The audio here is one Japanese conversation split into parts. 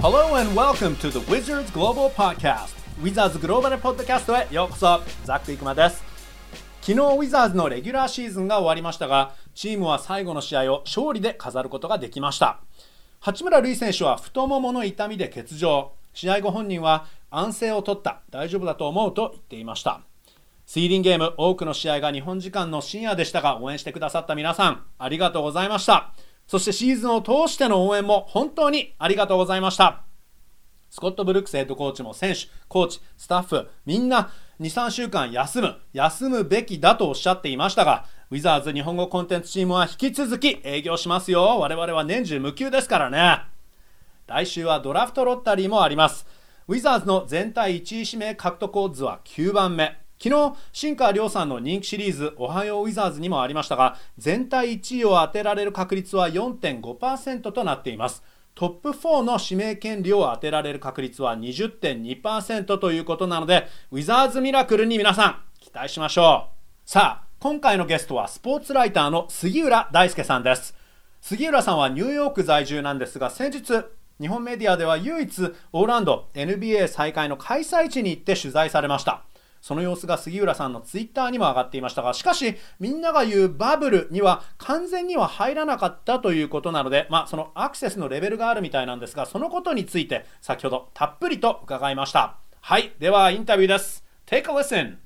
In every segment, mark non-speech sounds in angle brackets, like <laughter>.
Hello and welcome to the Wizards Global Podcast. Wizards グローバルポッドキャストへようこそザック・イクマです。昨日ウィザーズのレギュラーシーズンが終わりましたがチームは最後の試合を勝利で飾ることができました。八村塁選手は太ももの痛みで欠場。試合後本人は安静を取った。大丈夫だと思うと言っていました。シーディンゲーム多くの試合が日本時間の深夜でしたが応援してくださった皆さんありがとうございました。そしてシーズンを通しての応援も本当にありがとうございましたスコット・ブルックスヘッドコーチも選手、コーチ、スタッフ、みんな2、3週間休む、休むべきだとおっしゃっていましたが、ウィザーズ日本語コンテンツチームは引き続き営業しますよ。我々は年中無休ですからね。来週はドラフトロッタリーもあります。ウィザーズの全体1位指名獲得オッズは9番目。昨日、新川亮さんの人気シリーズ、おはようウィザーズにもありましたが、全体1位を当てられる確率は4.5%となっています。トップ4の指名権利を当てられる確率は20.2%ということなので、ウィザーズミラクルに皆さん、期待しましょう。さあ、今回のゲストはスポーツライターの杉浦大輔さんです。杉浦さんはニューヨーク在住なんですが、先日、日本メディアでは唯一オーランド NBA 再開の開催地に行って取材されました。その様子が杉浦さんのツイッターにも上がっていましたが、しかし、みんなが言うバブルには完全には入らなかったということなので、まあ、そのアクセスのレベルがあるみたいなんですが、そのことについて先ほどたっぷりと伺いました。はい、ではインタビューです。Take a listen!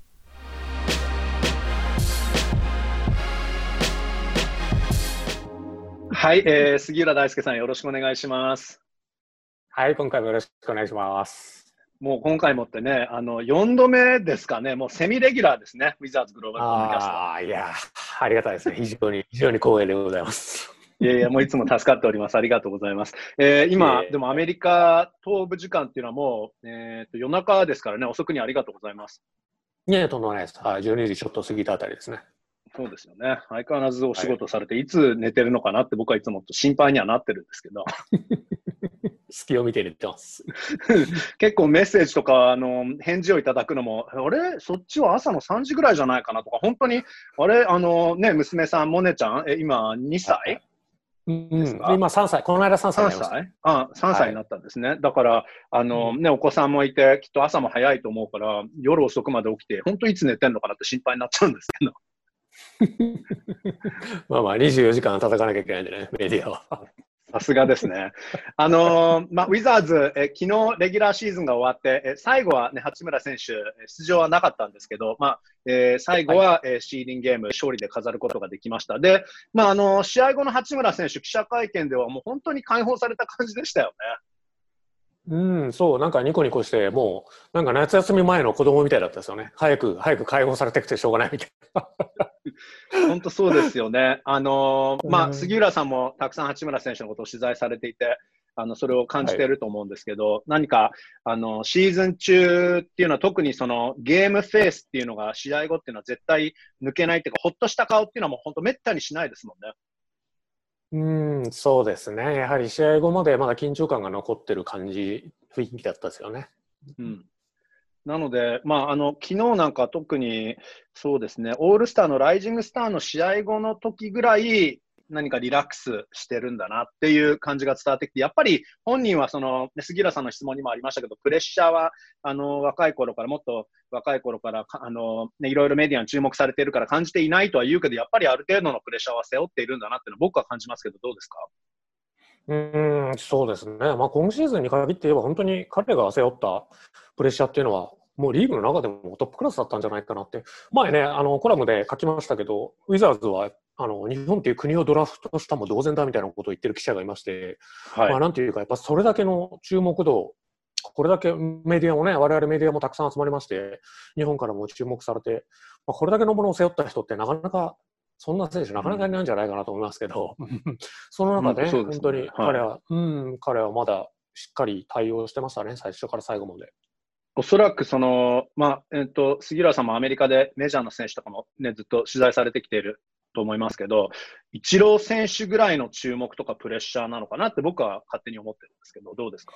はい、えー、杉浦大輔さんよろしくお願いします。はい、今回もよろしくお願いします。もう今回もってね、あの、4度目ですかね、もうセミレギュラーですね、ウィザーズグローバルコミュニキャスト。ああ、いや、ありがたいですね。非常に、非常に光栄でございます。いやいや、もういつも助かっております。ありがとうございます。えー、今、でもアメリカ東部時間っていうのはもう、えー、と夜中ですからね、遅くにありがとうございます。いやとんでもないです。はい、12時ちょっと過ぎたあたりですね。そうですよね。相変わらずお仕事されて、はい、いつ寝てるのかなって僕はいつも心配にはなってるんですけど。<laughs> 隙を見て入れてます。<laughs> 結構メッセージとか、あの、返事をいただくのも、あれ？そっちは朝の3時ぐらいじゃないかなとか、本当に、あれ？あの、ね、娘さん、モネちゃん、え、今2歳？うん、今3歳、この間3歳にな。歳？あ3歳になったんですね。はい、だから、あの、ね、お子さんもいて、きっと朝も早いと思うから、夜遅くまで起きて、本当いつ寝てんのかなって心配になっちゃうんですけど。<laughs> まあまあ、24時間叩かなきゃいけないんでね、メディアは。さすがですね。あのー、まあ、ウィザーズ、え昨日レギュラーシーズンが終わって、え最後は、ね、八村選手、出場はなかったんですけど、まあえー、最後は、はい、えシーディングゲーム勝利で飾ることができました。で、まあ、あのー、試合後の八村選手、記者会見ではもう本当に解放された感じでしたよね。うん、そう、なんかニコニコして、もう、なんか夏休み前の子供みたいだったですよね。早く、早く解放されてくてしょうがないみたいな。本当そうですよね。あのー、まあ、杉浦さんもたくさん八村選手のことを取材されていて、あの、それを感じていると思うんですけど、はい、何か、あの、シーズン中っていうのは特にそのゲームフェースっていうのが試合後っていうのは絶対抜けないっていうか、ほっとした顔っていうのはもう本当めったにしないですもんね。うん、そうですね。やはり試合後までまだ緊張感が残ってる感じ、雰囲気だったですよね。うん。なので、まあ、あの、昨日なんか特に、そうですね、オールスターのライジングスターの試合後の時ぐらい、何かリラックスしてるんだなっていう感じが伝わってきて、やっぱり本人はその、杉浦さんの質問にもありましたけど、プレッシャーは、あの、若い頃から、もっと若い頃から、あの、ね、いろいろメディアに注目されているから感じていないとは言うけど、やっぱりある程度のプレッシャーは背負っているんだなっていうのは僕は感じますけど、どうですか？うんそうですね、まあ、今シーズンに限って言えば、本当に彼が背負ったプレッシャーっていうのは、もうリーグの中でもトップクラスだったんじゃないかなって、前ね、あのコラムで書きましたけど、ウィザーズはあの日本っていう国をドラフトしたも同然だみたいなことを言ってる記者がいまして、はい、まあ、なんていうか、やっぱそれだけの注目度、これだけメディアもね、我々メディアもたくさん集まりまして、日本からも注目されて、まあ、これだけのものを背負った人ってなかなか、そんな選手なかなかいないんじゃないかなと思いますけど、うん、その中で、ねうん、本当に彼は、はい、うん、彼はまだしっかり対応してましたね、最初から最後まで。おそらくその、まあ、えっ、ー、と、杉浦さんもアメリカでメジャーの選手とかもね、ずっと取材されてきていると思いますけど、イチロー選手ぐらいの注目とかプレッシャーなのかなって僕は勝手に思ってるんですけど、どうですか？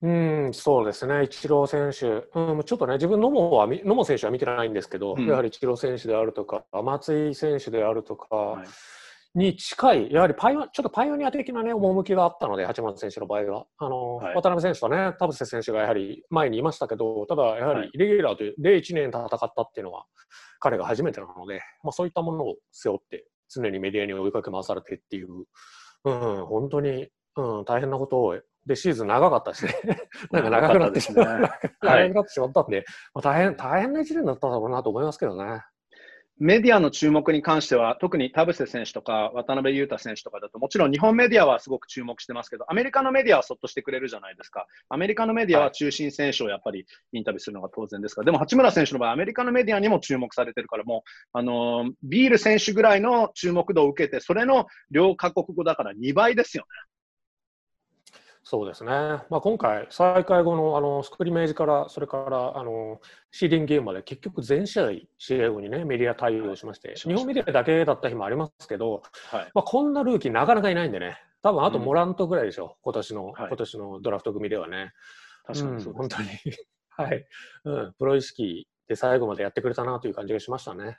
うん、そうですね、イチロー選手、うん、ちょっとね、自分、野茂は、野茂選手は見てないんですけど、うん、やはりイチロー選手であるとか、松井選手であるとか、はいに近い、やはりパイちょっとパイオニア的なね、趣があったので、八村選手の場合は。あの、はい、渡辺選手とね、田臥選手がやはり前にいましたけど、ただやはりレギュラーというで1年戦ったっていうのは、彼が初めてなので、まあ、そういったものを背負って、常にメディアに追いかけ回されてっていう、うん、本当に、うん、大変なことを、で、シーズン長かったしね。<laughs> なんか長くなってしまった、ね、長くなってしまったんで、まあ、大変、大変な一年だっただろうなと思いますけどね。メディアの注目に関しては、特に田臥選手とか渡辺裕太選手とかだと、もちろん日本メディアはすごく注目してますけど、アメリカのメディアはそっとしてくれるじゃないですか。アメリカのメディアは中心選手をやっぱりインタビューするのが当然ですから、でも八村選手の場合、アメリカのメディアにも注目されてるから、もう、あのー、ビール選手ぐらいの注目度を受けて、それの両カ国語だから2倍ですよね。そうですね、まあ、今回、再開後のあのスクリメージから、それからあのシーディングゲームまで結局全試合、試合後にね、メディア対応しまして、日本メディアだけだった日もありますけど、はい、まあ、こんなルーキーなかなかいないんでね、多分あとモラントぐらいでしょ、うん、今年の、はい、今年のドラフト組ではね。確かにそう、うん、本当に。<laughs> はい、うん、プロ意識で最後までやってくれたなという感じがしましたね。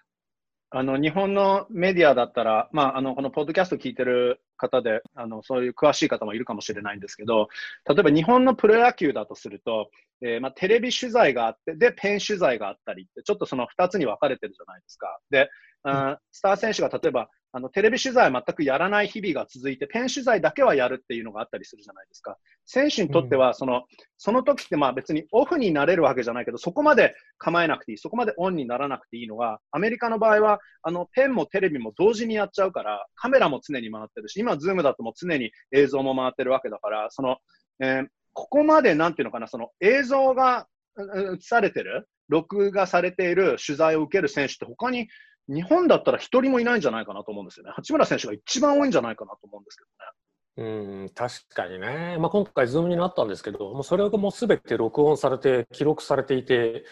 あの日本のメディアだったら、まあ、あのこのポッドキャスト聞いてる方であの、そういう詳しい方もいるかもしれないんですけど、例えば日本のプロ野球だとすると、えー、まあ、テレビ取材があって、で、ペン取材があったりって、ちょっとその2つに分かれてるじゃないですか。で、うん、スター選手が例えばあのテレビ取材は全くやらない日々が続いて、ペン取材だけはやるっていうのがあったりするじゃないですか。選手にとってはその、うん、その時ってまあ別にオフになれるわけじゃないけど、そこまで構えなくていい、そこまでオンにならなくていいのが、アメリカの場合は、あのペンもテレビも同時にやっちゃうから、カメラも常に回ってるし、今、 Zoom だともう常に映像も回ってるわけだから、その、えー、ここまでなんていうのかな、その映像が映されてる、録画されている取材を受ける選手って他に日本だったら一人もいないんじゃないかなと思うんですよね。八村選手が一番多いんじゃないかなと思うんですけどね。うん確かにね、まあ、今回、ズームになったんですけど、もうそれがもうすべて録音されて、記録されていて、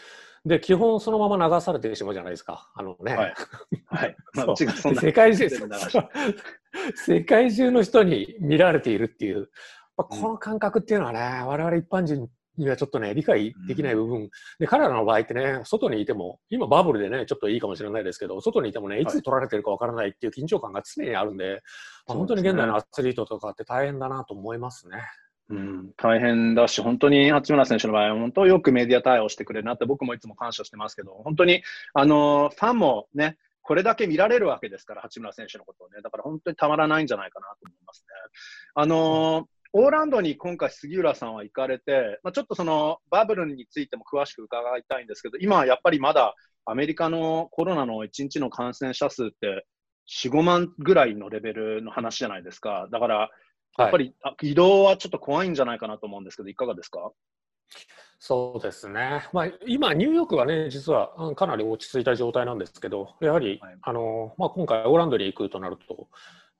で基本そのまま流されてしまうじゃないですか、あのね。はい、はい。<laughs> まあ、世界中世界中の人に見られているっていう、まあ、この感覚っていうのはね、我々一般人にはちょっとね、理解できない部分、うん、で彼らの場合ってね、外にいても、今バブルでね、ちょっといいかもしれないですけど、外にいてもね、い。つ取られてるかわからないっていう緊張感が常にあるんで、はい、本当に現代のアスリートとかって大変だなと思いますね。うん、大変だし、本当に八村選手の場合は、本当よくメディア対応してくれるなって、僕もいつも感謝してますけど、本当に、あのファンもね、これだけ見られるわけですから、八村選手のことをね、だから本当にたまらないんじゃないかなと思いますね。あのーオーランドに今回、杉浦さんは行かれて、まあ、ちょっとそのバブルについても詳しく伺いたいんですけど、今はやっぱりまだアメリカのコロナの1日の感染者数って4、5万ぐらいのレベルの話じゃないですか。だから、やっぱり、はい、移動はちょっと怖いんじゃないかなと思うんですけど、いかがですか？そうですね、まあ、今、ニューヨークはね、実はかなり落ち着いた状態なんですけど、やはり、はい、あのまあ、今回、オーランドに行くとなると、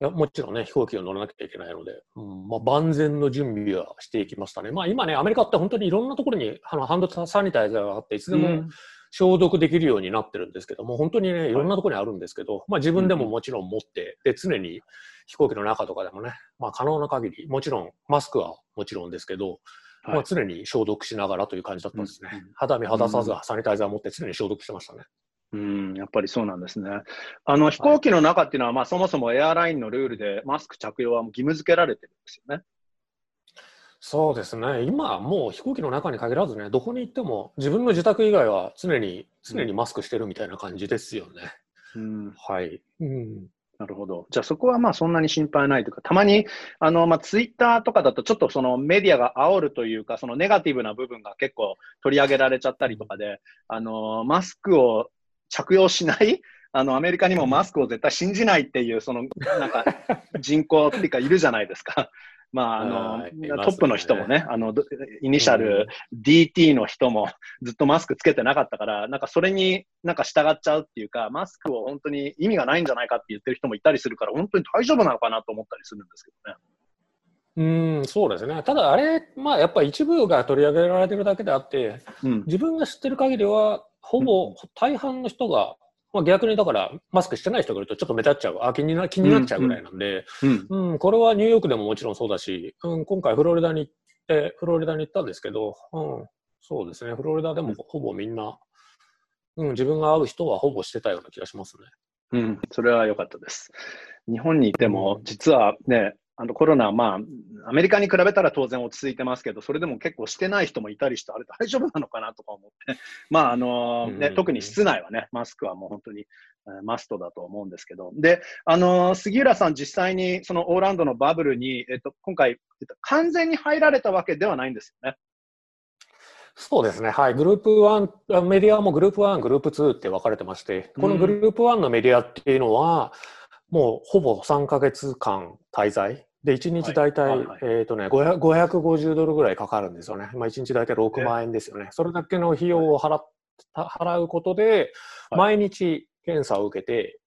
やもちろんね、飛行機を乗らなきゃいけないので、うんまあ、万全の準備はしていきましたね。まあ、今ね、アメリカって本当にいろんなところにあのハンドサニタイザーがあって、いつでも消毒できるようになってるんですけども、本当にね、いろんなところにあるんですけど、まあ、自分でももちろん持って、で常に飛行機の中とかでもね、まあ、可能な限り、もちろんマスクはもちろんですけど、はい、まあ、常に消毒しながらという感じだったんですね。肌身離さずサニタイザー持って常に消毒してましたね。うん、やっぱりそうなんですね。あの飛行機の中っていうのは、はい、まあ、そもそもエアラインのルールでマスク着用は義務付けられてるんですよね。そうですね、今、もう飛行機の中に限らずね、どこに行っても、自分の自宅以外は常に常にマスクしてるみたいな感じですよね。うん、はい、うん、なるほど。じゃあそこはまあそんなに心配ないというか、たまにあの、まあ、ツイッターとかだとちょっとそのメディアが煽るというか、そのネガティブな部分が結構取り上げられちゃったりとかで、あのマスクを着用しない？<laughs> あの、アメリカにもマスクを絶対信じないっていう、その、なんか、人口っていうかいるじゃないですか。<laughs> まあ、あの、ね、トップの人もね、あの、イニシャル DT の人もずっとマスクつけてなかったから、なんかそれになんか従っちゃうっていうか、マスクを本当に意味がないんじゃないかって言ってる人もいたりするから、本当に大丈夫なのかなと思ったりするんですけどね。うんそうですね、ただあれ、まあ、やっぱり一部が取り上げられてるだけであって、うん、自分が知ってる限りは、ほぼ大半の人が、まあ、逆にだからマスクしてない人がいるとちょっと目立っちゃう。あ気にな気になっちゃうぐらいなんで、うん。うん、これはニューヨークでももちろんそうだし、うん、今回フロリダに行ってフロリダに行ったんですけど、うん、そうですね。フロリダでもほぼみんな、うん、自分が会う人はほぼしてたような気がしますね。うん、それは良かったです。日本にいても、実はね、あのコロナ、まあ、アメリカに比べたら当然落ち着いてますけど、それでも結構してない人もいたりして、あれ大丈夫なのかなとか思って、<laughs> まああのね、特に室内はね、マスクはもう本当に、えー、マストだと思うんですけど、で、あのー、杉浦さん、実際にそのオーランドのバブルに、えっと、今回、えっと、完全に入られたわけではないんですよね。そうですね、はい、グループ1、メディアもグループ1、グループ2って分かれてまして、このグループ1のメディアっていうのは、もうほぼ3か月間滞在、で、1日大体、はいはい。はい、えっ、ー、とね、550ドルぐらいかかるんですよね。まあ、1日大体6万円ですよね。それだけの費用を払払うことで、毎日検査を受けて、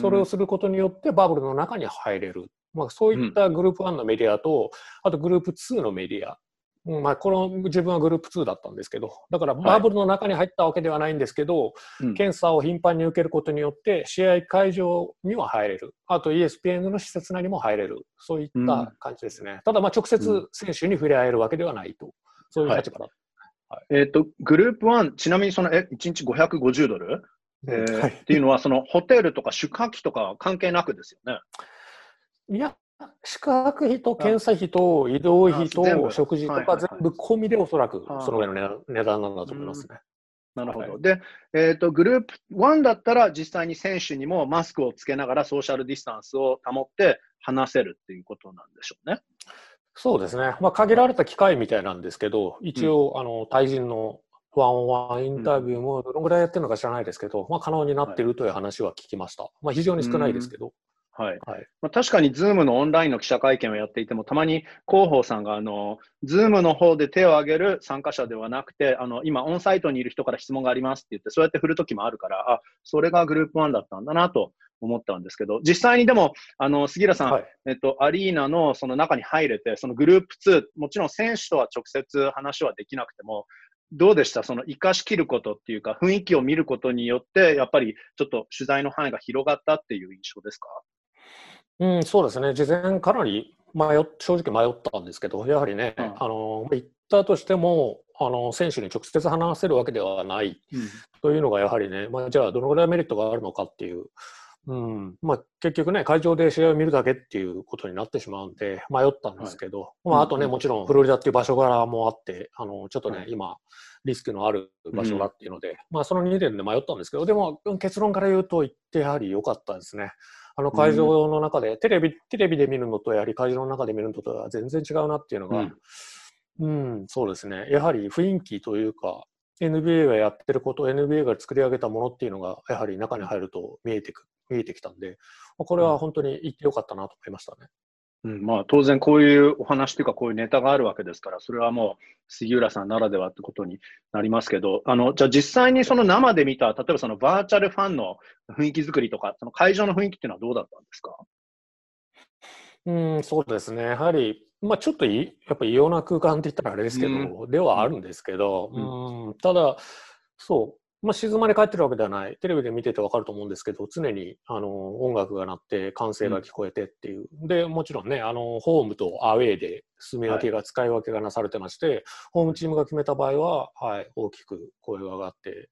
それをすることによってバブルの中に入れる。まあ、そういったグループ1のメディアと、あとグループ2のメディアまあ、この自分はグループ2だったんですけど、だからバブルの中に入ったわけではないんですけど、はい、検査を頻繁に受けることによって、試合会場には入れる、あと ESPN の施設内にも入れる、そういった感じですね。うん、ただ、まあ直接選手に触れ合えるわけではないと、そういう立場だ、はい、えっ、ー、と、グループ1、ちなみにそのえ1日550ドル、えーはい、っていうのは、そのホテルとか宿泊費とか関係なくですよね？いや、宿泊費と検査費と移動費と食事とか全部込みでおそらくそのぐらいの値段なんだと思いますね。なるほど。はい、で、えっ、ー、と、グループ1だったら実際に選手にもマスクをつけながらソーシャルディスタンスを保って話せるっていうことなんでしょうね。そうですね。まあ、限られた機会みたいなんですけど、一応、うん、あの、対人の one-on-one インタビューもどのぐらいやってるのか知らないですけど、うん、まあ、可能になっているという話は聞きました。まあ、非常に少ないですけど。はい。はい、まあ、確かに、 Zoom のオンラインの記者会見をやっていても、たまに広報さんが、あの、 Zoom の方で手を挙げる参加者ではなくて、あの、今、 on-site にいる人から質問がありますって言って、そうやって振るときもあるから、あ、それがグループ1だったんだなと思ったんですけど、実際にでも、あの、杉浦さん、はい、えっと、アリーナのその中に入れて、そのグループ2、もちろん選手とは直接話はできなくても、どうでした？その生かしきることっていうか、雰囲気を見ることによって、やっぱりちょっと取材の範囲が広がったっていう印象ですか？うん、そうですね。事前かなり迷正直迷ったんですけど、やはりね、うん、あの、行ったとしても、あの、選手に直接話せるわけではないというのがやはりね、まあ、じゃあどのぐらいメリットがあるのかっていう、うん、まあ、結局ね、会場で試合を見るだけっていうことになってしまうんで、迷ったんですけど、はい、まあ、あとね、もちろんフロリダっていう場所柄もあって、あの、ちょっとね、はい、今、リスクのある場所だっていうので、うん、まあ、その2点で迷ったんですけど、でも、結論から言うと、行ってやはり良かったですね。あの会場の中で、テレビ、テレビで見るのとやはり会場の中で見るのとは全然違うなっていうのが、うん、うん、そうですね。やはり雰囲気というか、NBA がやってること、NBA が作り上げたものっていうのが、やはり中に入ると見えてく、見えてきたんで、これは本当に行ってよかったなと思いましたね。うん、まあ当然こういうお話というかこういうネタがあるわけですから、それはもう杉浦さんならではってことになりますけど、あの、じゃあ実際にその生で見た、例えばそのバーチャルファンの雰囲気作りとか、その会場の雰囲気っていうのはどうだったんですか？うん、そうですね。やはり、まあちょっといやっぱ異様な空間って言ったらあれですけど、うん、ではあるんですけど、うん、ただ、そう、まあ、静まり返ってるわけではない。テレビで見ててわかると思うんですけど、常にあの音楽が鳴って歓声が聞こえてっていう。うん、で、もちろんね、あのホームとアウェーで住み分けが、使い分けがなされてまして、ホームチームが決めた場合は、はい、大きく声が上がって、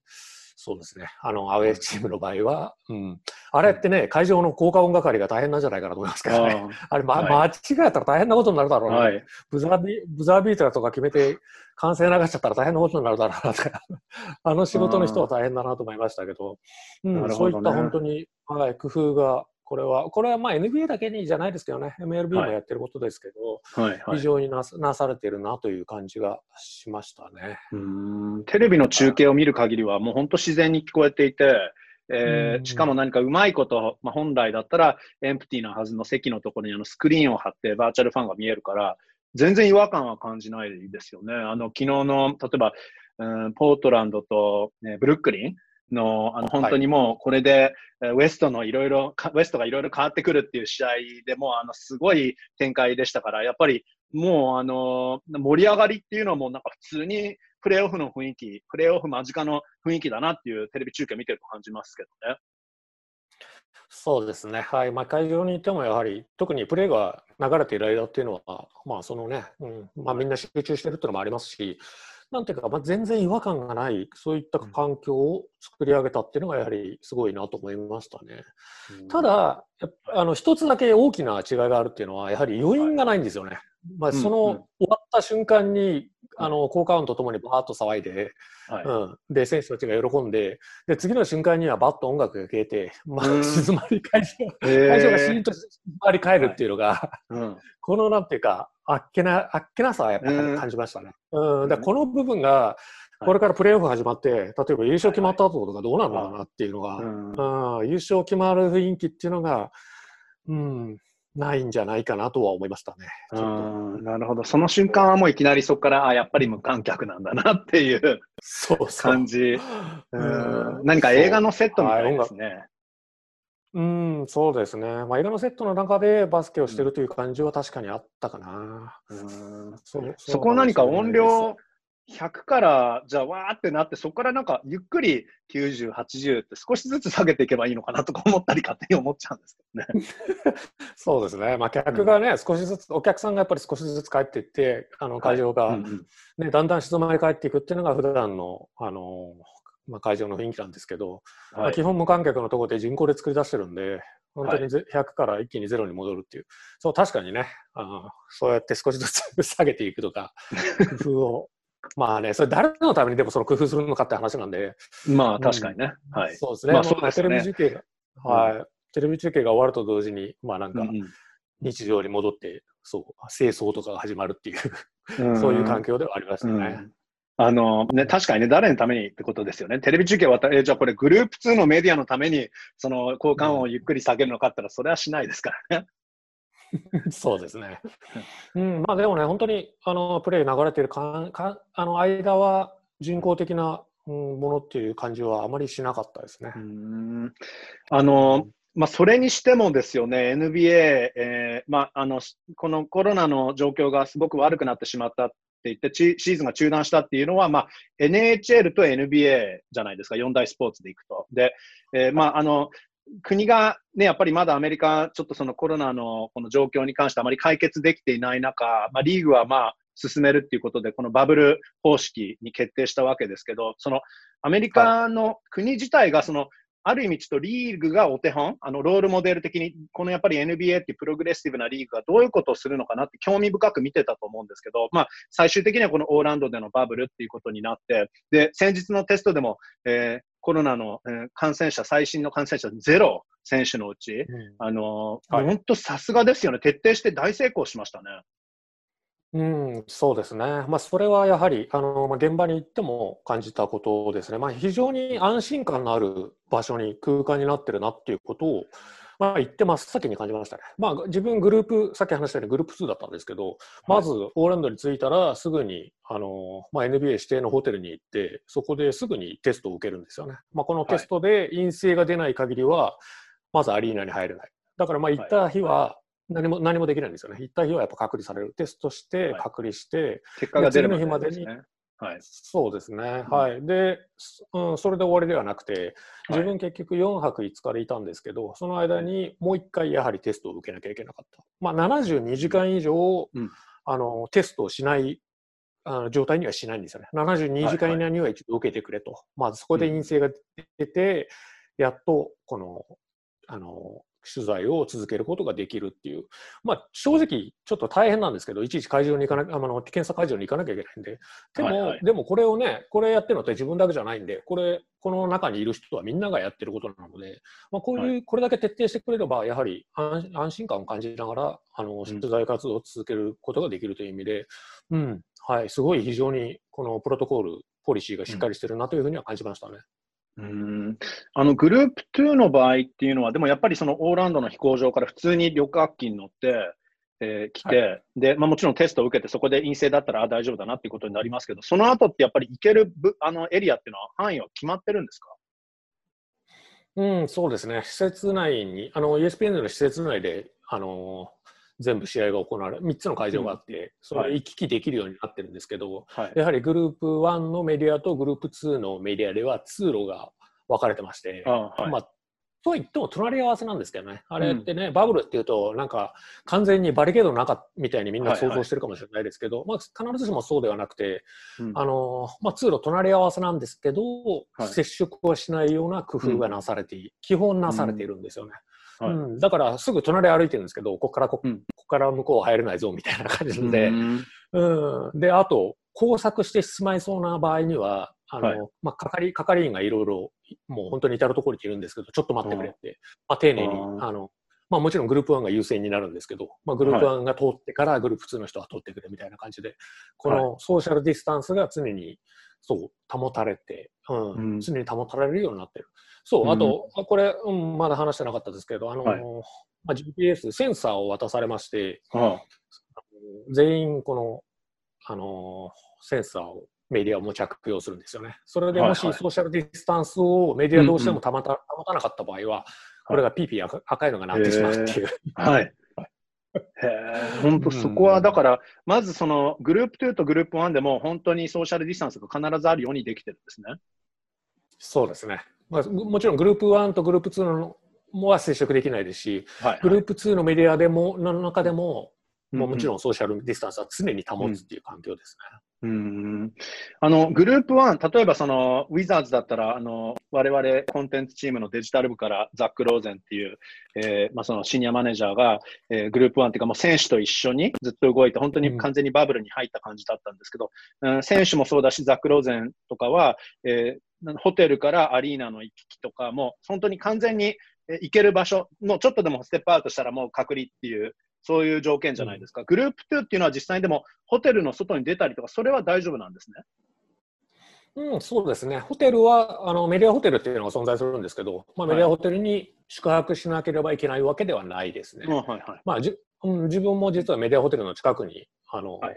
そうですね。あの、アウェーチームの場合は、うん。あれってね、会場の効果音係が大変なんじゃないかなと思いますけどね。あれ、ま、はい、間違えたら大変なことになるだろうな。はい、ブザービブザービーターとか決めて、完成流しちゃったら大変なことになるだろうなとか、<laughs> あの仕事の人は大変だなと思いましたけど、うん、ね、そういった本当に、はい、工夫がこれは、これはまあ NBA だけにじゃないですけどね、MLB もやってることですけど、はいはい。非常にななされてるなという感じがしましたね。うん。テレビの中継を見る限りは、もう本当自然に聞こえていて、えー、しかも何かうまいこと、まあ、本来だったらエンプティなはずの席のところにあのスクリーンを貼ってバーチャルファンが見えるから、全然違和感は感じないですよね。あの昨日の例えば、うん、ポートランドと、ね、ブルックリンの、あの、本当にもう、これで、ウエストのいろいろ、ウエストがいろいろ変わってくるっていう試合でもあの、すごい展開でしたから、やっぱり、もう、あの、盛り上がりっていうのはもうなんか普通に、プレーオフの雰囲気、プレーオフ間近の雰囲気だなっていうテレビ中継見てると感じますけどね。そうですね、はい。まあ、会場にいてもやはり、特にプレーが流れている間っていうのは、まあそのねうん。まあ、みんな集中してるっていうのもありますし、なんていうか、まあ、全然違和感がない、そういった環境を作り上げたっていうのが、やはりすごいなと思いましたね。ただ、やっぱあの一つだけ大きな違いがあるっていうのは、やはり余韻がないんですよね。まあ、その、うん。うん終わった瞬間に、あの効果音とともにバーッと騒いで、はい。うん、で選手たちが喜んでで次の瞬間にはバッと音楽が消えて、まあ、うん。静まり会場え会場がシーンと静まり返るっていうのが、うん <laughs> このなんていうかあっけなあっけなさはやっぱ感じましたね。うん、だこの部分がこれからプレーオフ始まって、例えば優勝決まった後とかどうなるのかなっていうのが、うんうん。優勝決まる雰囲気っていうのが、うん、ないんじゃないかなとは思いましたね。うんなるほど。その瞬間はもういきなりそこから、あ、やっぱり無観客なんだなっていうそう感じ。ううんん何か映画のセットみたいですね。うん、そうですね。まあ、映画のセットの中でバスケをしてるという感じは確かにあったかな。うんそうそこ何か音。量100からじゃあわーってなってそこからなんかゆっくり90、80って少しずつ下げていけばいいのかなとか思ったり勝手に思っちゃうんですけどね。<laughs> そうですね。まあ、客がね、少しずつ、お客さんがやっぱり少しずつ帰っていって、あの会場が、うんうん。ね、だんだん静まり返っていくっていうのが普段の、あの、まあ、会場の雰囲気なんですけど、まあはい基本無観客のところで人口で作り出してるんで、本当にぜ100から一気にゼロに戻るっていう、そう、確かにね、あのそうやって少しずつ <laughs> 下げていくとか、<laughs> 工夫を、まあね、それ誰のためにでもその工夫するのかって話なんで、まあ確かにね。はい。そうですね、まあもそうですよねテレビ中継が、はい、テレビ中継が終わると同時に、まあなんかうん日常に戻って、そう、清掃とかが始まるっていう、うん <laughs> そういう環境ではありましたね。うんあのね、確かにね、誰のためにってことですよね。テレビ中継は、えじゃあこれグループ2のメディアのために、その交換音をゆっくり下げるのかって言ったら、それはしないですからね。<laughs> そうですね。うん、まあでもね、本当にあのプレー流れてるかかあの間は人工的な、うん、ものっていう感じはあまりしなかったですねう。んあの、まあ、それにしてもですよね、NBA、えーまあ、あのこのコロナの状況がすごく悪くなってしまったって言って、チシーズンが中断したっていうのは、まあ、NHL と NBA じゃないですか、4大スポーツでいくと。で、えーまあ、あの国がね、やっぱりまだアメリカ、ちょっとそのコロナのこの状況に関してあまり解決できていない中、まあ、リーグはまあ進めるっていうことで、このバブル方式に決定したわけですけど、そのアメリカの国自体がその、ある意味ちょっとリーグがお手本、あのロールモデル的に、このやっぱり NBA っていうプログレッシブなリーグがどういうことをするのかなって興味深く見てたと思うんですけど、まあ最終的にはこのオーランドでのバブルっていうことになって、で、先日のテストでも、えーコロナの、えー感染者、最新の感染者ゼロ選手のうち、うんあのーはい本当さすがですよね。徹底して大成功しましたね。うん、そうですね。まあ、それはやはり、あの、まあ、現場に行っても感じたことですね。まあ、非常に安心感のある場所に、空間になってるなっていうことを、まあ、言って真っ先に感じましたね。まあ、自分グループ、さっき話したようにグループ2だったんですけど、まず、オーランドに着いたら、すぐに、あの、まあ、NBA 指定のホテルに行って、そこですぐにテストを受けるんですよね。まあ、このテストで陰性が出ない限りは、まずアリーナに入れない。だから、まあ、行った日は、何も何もできないんですよね。行った日はやっぱ隔離される。テストして、はい隔離して、結果が出る次の日までに。はい。そうですね。うんはい。で、すうん、それで終わりではなくて、はい自分結局4泊5日でいたんですけど、その間にもう1回やはりテストを受けなきゃいけなかった。まあ、72時間以上、うんあのテストをしないあの状態にはしないんですよね。72時間以内には一度受けてくれと。まあ、そこで陰性が出て、やっとこの、あの、取材を続けることができるっていう、まあ、正直、ちょっと大変なんですけど、いちいち会場に行かなあの検査会場に行かなきゃいけないんで、でも、はいはい。でもこれをね、これやってるのって自分だけじゃないんで、これ、この中にいる人はみんながやってることなので、まあ、こういう、はこれだけ徹底してくれれば、やはり安安心感を感じながら、あの取材活動を続けることができるという意味で、うん、はい、すごい非常にこのプロトコール、ポリシーがしっかりしてるなというふうには感じましたね。うんあのグループ2の場合っていうのは、でもやっぱりそのオーランドの飛行場から普通に旅客機に乗って、えー来て、でまあ、もちろんテストを受けて、そこで陰性だったらあ大丈夫だなっていうことになりますけど、その後ってやっぱり行けるぶあのエリアっていうのは、範囲は決まってるんですか？うん、そうですね。施設内に、あの、ESPN の施設内で、あの、全部試合が行われ、3つの会場があって、それ行き来できるようになってるんですけど、はい。やはりグループ1のメディアとグループ2のメディアでは通路が分かれてまして、あはい。まあ、とは言っても隣り合わせなんですけどね。あれってね、バブルっていうと、なんか完全にバリケードの中みたいにみんな想像してるかもしれないですけど、まあ必ずしもそうではなくて、うん。あの、まあ通路隣り合わせなんですけど、はい。接触はしないような工夫がなされてい、基本なされているんですよね。はいうん、だからすぐ隣歩いてるんですけど、ここからこ,、うんここから向こう入れないぞみたいな感じで、うん。うん、で、あと、工作してしまいそうな場合には、あの、はい。まあ、係、係員がいろいろ、もう本当に至るところにいるんですけど、ちょっと待ってくれって、まあ、丁寧に、ああの、まあ、もちろんグループ1が優先になるんですけど、まあ、グループ1が通ってからグループ2の人は通ってくれみたいな感じで、このソーシャルディスタンスが常に、そう、保たれて、うん、うん。常に保たれるようになってる。そう、あと、あこれ、うん、まだ話してなかったですけど、あの、はいまあ、GPS、センサーを渡されまして、あ全員この、あのセンサーをメディアも着用するんですよね。それでもしソーシャルディスタンスをメディアどうしても保た,、保たなかった場合は、これがピーピー赤赤いのが鳴ってしまうっていう。はい。本当そこはだから、まずそのグループ2とグループ1でも本当にソーシャルディスタンスが必ずあるようにできてるんですね。そうですね。まあ、もちろんグループ1とグループ2のもは接触できないですし、はい、グループ2のメディアでも、の中でも、もうもちん。ろんソーシャルディスタンスは常に保つっていう環境ですね。うんあのグループ1、例えばそのウィザーズだったら、あの我々コンテンツチームのデジタル部からザック・ローゼンっていう、えーまあ、そのシニアマネージャーが、えーグループ1っていうか、もう選手と一緒にずっと動いて、本当に完全にバブルに入った感じだったんですけど、うん選手もそうだし、ザック・ローゼンとかは、えーホテルからアリーナの行き来とかも、本当に完全にえー行ける場所のちょっとでもステップアウトしたらもう隔離っていう、そういう条件じゃないですか。グループ2っていうのは実際にでもホテルの外に出たりとか、それは大丈夫なんですね？うん、そうですね。ホテルは、あのメディアホテルっていうのが存在するんですけど、まあ、メディアホテルに宿泊しなければいけないわけではないですね。うんはいはい。まあじうん、自分も実はメディアホテルの近くにあの、はい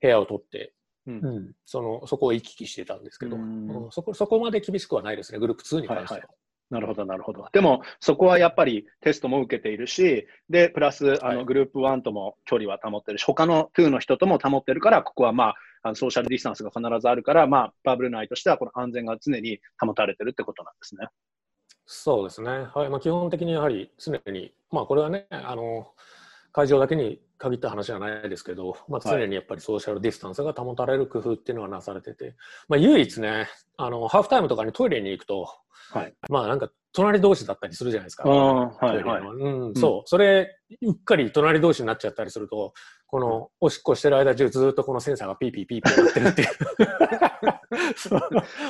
部屋を取って、うんうんそのそこを行き来してたんですけど、うんうんそこそこまで厳しくはないですね、グループ2に関しては。はいなるほど、なるほど。でも、そこはやっぱりテストも受けているし、で、プラス、あの、はいグループ1とも距離は保ってるし、他の2の人とも保ってるから、ここはまあ、あのソーシャルディスタンスが必ずあるから、まあ、バブル内としては、この安全が常に保たれてるってことなんですね。そうですね、はいまあ、基本的にやはり常に、まあ、これはねあの、会場だけに限った話じゃないですけど、まあ、はい常にやっぱりソーシャルディスタンスが保たれる工夫っていうのはなされてて、まあ、唯一ねあの、ハーフタイムとかにトイレに行くと、はい。まあなんか隣同士だったりするじゃないですか。はい、はい。のうん、そう、それ、うっかり隣同士になっちゃったりすると、このおしっこしてる間中、ずっとこのセンサーがピーピーピーピーなってるっていう。そ <laughs> う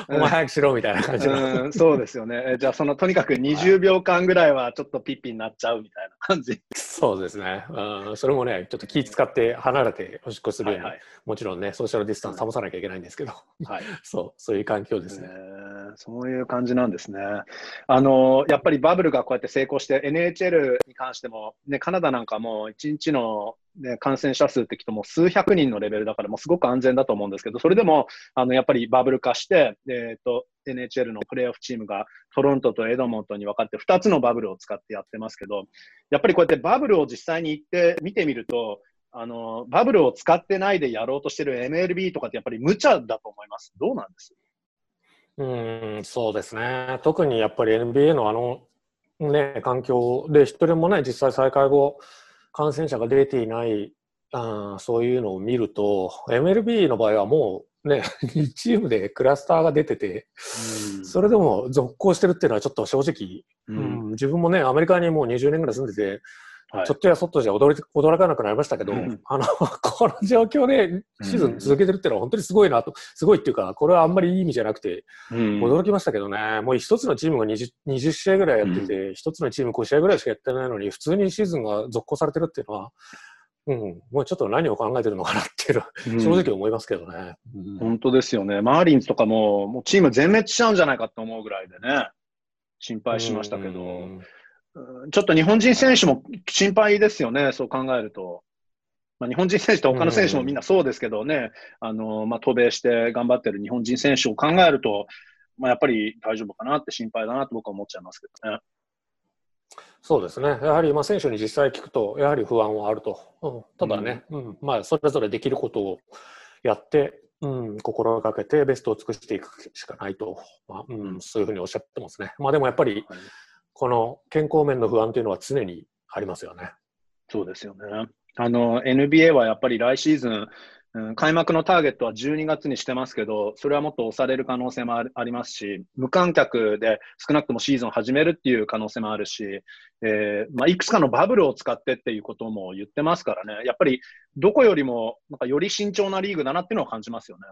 お前早くしろみたいな感じの。うん、そうですよね。えじゃあ、その、とにかく20秒間ぐらいはちょっとピッピになっちゃうみたいな感じ。そうですね、うん。それもね、ちょっと気使って離れておしっこするように、はいはいもちろんね、ソーシャルディスタンス保さなきゃいけないんですけど、はい。<laughs> そう、そういう環境ですね。えーそういう感じなんですね。あのやっぱりバブルがこうやって成功して、NHL に関しても、ね、カナダなんかもう1日の、ね、感染者数ってきっともう数百人のレベルだから、もうすごく安全だと思うんですけど、それでもあのやっぱりバブル化して、えー、と NHL のプレーオフチームがトロントとエドモントに分かって2つのバブルを使ってやってますけど、やっぱりこうやってバブルを実際に行って見てみると、あのバブルを使ってないでやろうとしてる MLB とかってやっぱり無茶だと思います。どうなんです？うん、そうですね。特にやっぱり NBA のあの、ね、環境で一人もね、実際再開後、感染者が出ていない、あーそういうのを見ると、MLB の場合はもうね、2 <laughs> チームでクラスターが出てて、それでも続行してるっていうのはちょっと正直、うん。自分もね、アメリカにもう20年ぐらい住んでて、はい。ちょっとやそっとじゃ驚い驚かなくなりましたけど、うん。あの、<laughs> この状況でシーズン続けてるっていうのは本当にすごいなと、すごいっていうか、これはあんまりいい意味じゃなくて、うん。驚きましたけどね、もう一つのチームが 20, 20試合ぐらいやってて、一、つのチーム5試合ぐらいしかやってないのに、普通にシーズンが続行されてるっていうのは、うん、もうちょっと何を考えてるのかなっていうのん。正直思いますけどね。うん。本当ですよね。マーリンズとかも、もうチーム全滅しちゃうんじゃないかって思うぐらいでね、心配しましたけど、うんうんちょっと日本人選手も心配ですよね、そう考えると。まあ、日本人選手と他の選手もみんなそうですけどね、あのまあ、渡米して頑張ってる日本人選手を考えると、まあ、やっぱり大丈夫かなって心配だなと僕は思っちゃいますけどね。そうですね、やはりまあ選手に実際聞くと、やはり不安はあると、うん。ただね、うん。まあ、それぞれできることをやって、うん、心がけてベストを尽くしていくしかないと、まあうん、そういうふうにおっしゃってますね。まあ、でもやっぱり、この健康面の不安というのは常にありますよね。そうですよね。あの、NBA はやっぱり来シーズン、うん、開幕のターゲットは12月にしてますけど、それはもっと押される可能性もありますし、無観客で少なくともシーズン始めるっていう可能性もあるし、えー、まあ、いくつかのバブルを使ってっていうことも言ってますからね、やっぱりどこよりもなんかより慎重なリーグだなっていうのを感じますよね。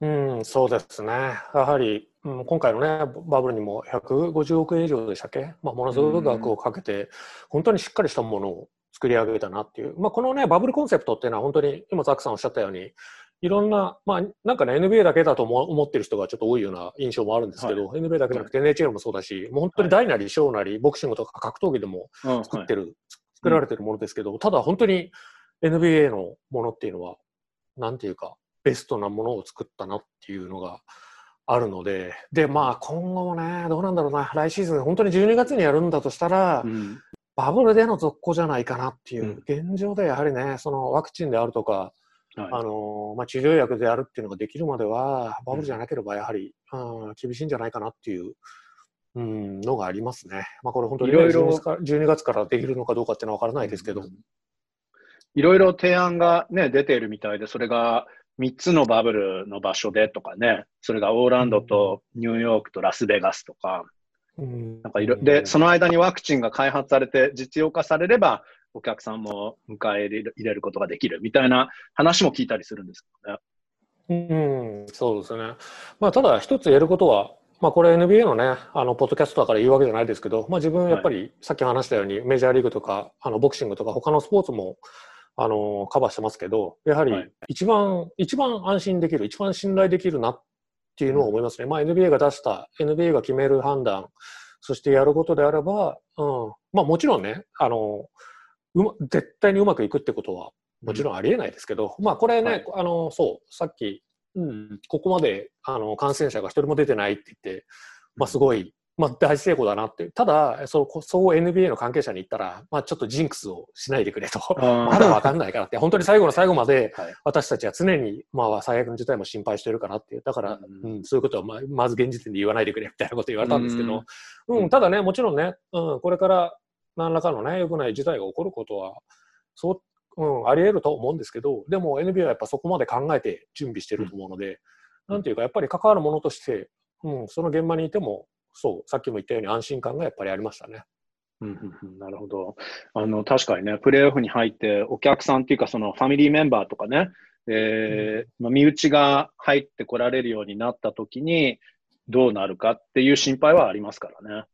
うん、そうですね。やはり、うん、今回のね、バブルにも150億円以上でしたっけ、まあ、ものすごく額をかけて、本当にしっかりしたものを作り上げたなっていう。まあ、このね、バブルコンセプトっていうのは本当に、今ザックさんおっしゃったように、いろんな、まあ、なんかね、NBA だけだと思ってる人がちょっと多いような印象もあるんですけど、はい、NBA だけじゃなくて NHL もそうだし、もう本当に大なり小なり、ボクシングとか格闘技でも作ってる、はい、作られてるものですけど、ただ本当に NBA のものっていうのは、なんていうか、ベストなものを作ったなっていうのがあるので、で、まあ今後もね、どうなんだろうな、来シーズン、本当に12月にやるんだとしたら、うん、バブルでの続行じゃないかなっていう、現状でやはりね、そのワクチンであるとか、はい、あのまあ、治療薬であるっていうのができるまでは、バブルじゃなければやはり、うん、厳しいんじゃないかなっていう、うん、のがありますね。まあ、これ本当に、ね、いろいろ12月からできるのかどうかっていうのは分からないですけど。いろいろ提案が、ね、出ているみたいで、それが3つのバブルの場所でとかね、それがオーランドとニューヨークとラスベガスとか、なんかいろで、その間にワクチンが開発されて実用化されれば、お客さんも迎え入れることができるみたいな話も聞いたりするんですけどね。うん、そうですね。まあ、ただ一つ言えることは、まあ、これ NBA のね、あの、ポッドキャストだから言うわけじゃないですけど、まあ、自分やっぱりさっき話したように、メジャーリーグとか、あの、ボクシングとか他のスポーツも、あの、カバーしてますけど、やはり一番、はい、一番安心できる、一番信頼できるなっていうのは思いますね。まあ NBA が出した、NBA が決める判断、そしてやることであれば、うん、まあもちろんね、あの、うま、絶対にうまくいくってことはもちろんありえないですけど、うん、まあこれね、はい、あの、そう、さっき、うん、ここまであの感染者が一人も出てないって言って、まあすごいまあ、大成功だなって。ただ、そう、そう NBA の関係者に言ったら、まあ、ちょっとジンクスをしないでくれと。<laughs> まだわかんないからって、本当に最後の最後まで、私たちは常に、まあ、最悪の事態も心配してるからっていう。だから、うん、うん、そういうことは、まあ、まず現時点で言わないでくれみたいなこと言われたんですけど、うん、うん、ただね、もちろんね、うん、これから何らかのね、良くない事態が起こることは、そう、うん、あり得ると思うんですけど、でも NBA はやっぱそこまで考えて準備してると思うので、なんていうか、やっぱり関わるものとして、うん、その現場にいても、そう、さっきも言ったように安心感がやっぱりありましたね。うんうんうん、なるほど。あの、確かにね、プレーオフに入って、お客さんっていうか、そのファミリーメンバーとかね、えー、まあ、身内が入ってこられるようになったときに、どうなるかっていう心配はありますからね。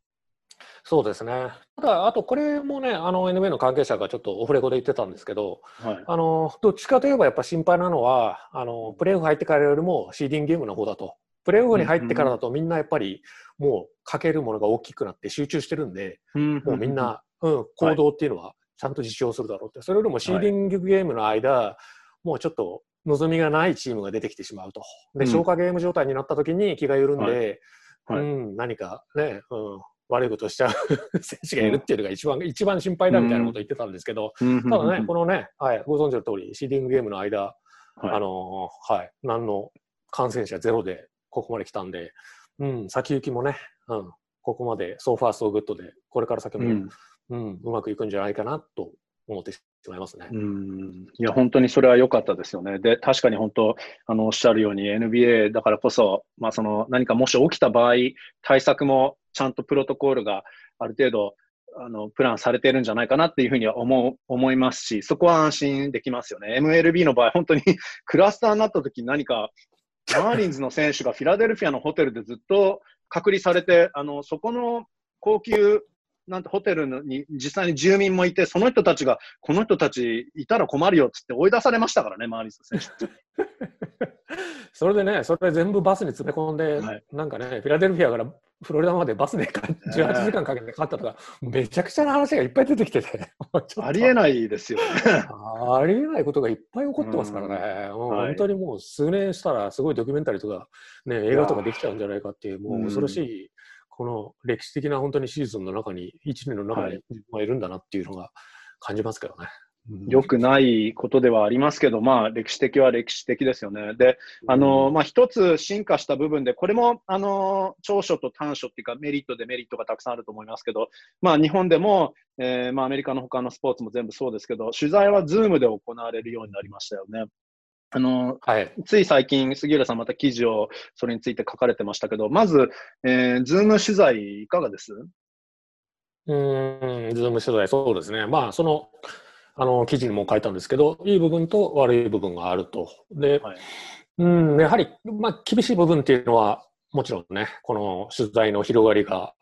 そうですね。ただ、あとこれもね、あの NBA の関係者がちょっとオフレコで言ってたんですけど、はい、あのどっちかといえばやっぱ心配なのは、あのプレーオフ入ってからよりもシーディングゲームの方だと。プレーオフに入ってからだとみんなやっぱりもうかけるものが大きくなって集中してるんで、もうみんな、うん、行動っていうのはちゃんと実証するだろうって。それよりもシーディングゲームの間、もうちょっと望みがないチームが出てきてしまうと。で、消化ゲーム状態になった時に気が緩んで、うん、何かね、うん、悪いことをしちゃう <laughs> 選手がいるっていうのが一番、一番心配だみたいなことを言ってたんですけど、ただね、このね、はい、ご存知の通り、シーディングゲームの間、あのはい、何の感染者ゼロでここまで来たんで、うん、先行きもね、うん、ここまで、 so far so good で、これから先も、うん、うん、うまくいくんじゃないかなと思ってしまいますね。うんいや、本当にそれは良かったですよね。で、確かに本当、あの、おっしゃるように NBA だからこそ、まあ、その、何かもし起きた場合、対策もちゃんとプロトコールがある程度、あの、プランされてるんじゃないかなっていうふうには思う、思いますし、そこは安心できますよね。MLB の場合、本当にクラスターになった時に何かマーリンズの選手がフィラデルフィアのホテルでずっと隔離されて、あの、そこの高級なんてホテルに実際に住民もいて、その人たちが、この人たちいたら困るよっつって追い出されましたからね、マーリンズ選手。<laughs> それでね、それ全部バスに詰め込んで、はい、なんかね、フィラデルフィアからフロリダまでバスで18時間かけてかかったとか、めちゃくちゃな話がいっぱい出てきてて。<laughs> ありえないですよ。ね。<laughs> ありえないことがいっぱい起こってますからね、うん、本当にもう数年したら、すごいドキュメンタリーとか、ね、映画とかできちゃうんじゃないかっていう、もう恐ろしい、この歴史的な本当にシーズンの中に、1年の中にいるんだなっていうのが感じますけどね。良くないことではありますけど、まあ、歴史的は歴史的ですよね。で、あの、まあ、一つ進化した部分で、これも、あの、長所と短所っていうか、メリット、デメリットがたくさんあると思いますけど、まあ、日本でも、えー、まあ、アメリカの他のスポーツも全部そうですけど、取材はズームで行われるようになりましたよね。あの、はい、つい最近、杉浦さんまた記事をそれについて書かれてましたけど、まず、えー、ズーム取材いかがです？うん、ズーム取材、そうですね。まあ、その、あの、記事にも書いたんですけど、いい部分と悪い部分があると。で、はい、うん、やはり、まあ、厳しい部分っていうのは、もちろんね、この取材の広がりが、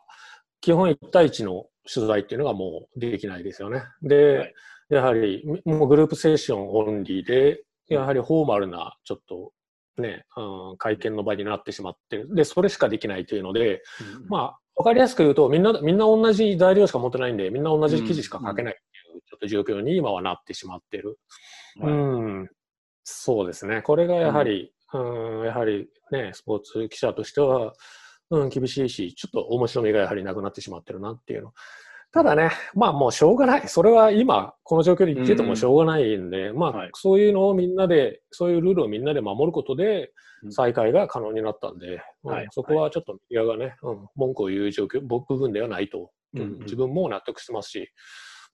基本1対1の取材っていうのがもうできないですよね。で、はい、やはり、もうグループセッションオンリーで、やはりフォーマルな、ちょっとね、うん、会見の場になってしまってる。で、それしかできないというので、うん、まあ、わかりやすく言うと、みんな、みんな同じ材料しか持ってないんで、みんな同じ記事しか書けないと状況に今はなってしまってる。はい、うん、そうですね。これがやはり、うん、ん、やはりね、スポーツ記者としては、うん、厳しいし、ちょっと面白みがやはりなくなってしまってるなっていうの。ただね、まあもうしょうがない。それは今、この状況で言っててもしょうがないんで、うん、まあ、はい、そういうのをみんなで、そういうルールをみんなで守ることで、再開が可能になったんで、うんはい、そこはちょっとメディアがね、うん、文句を言う状況、部分ではないと、うん、自分も納得してますし、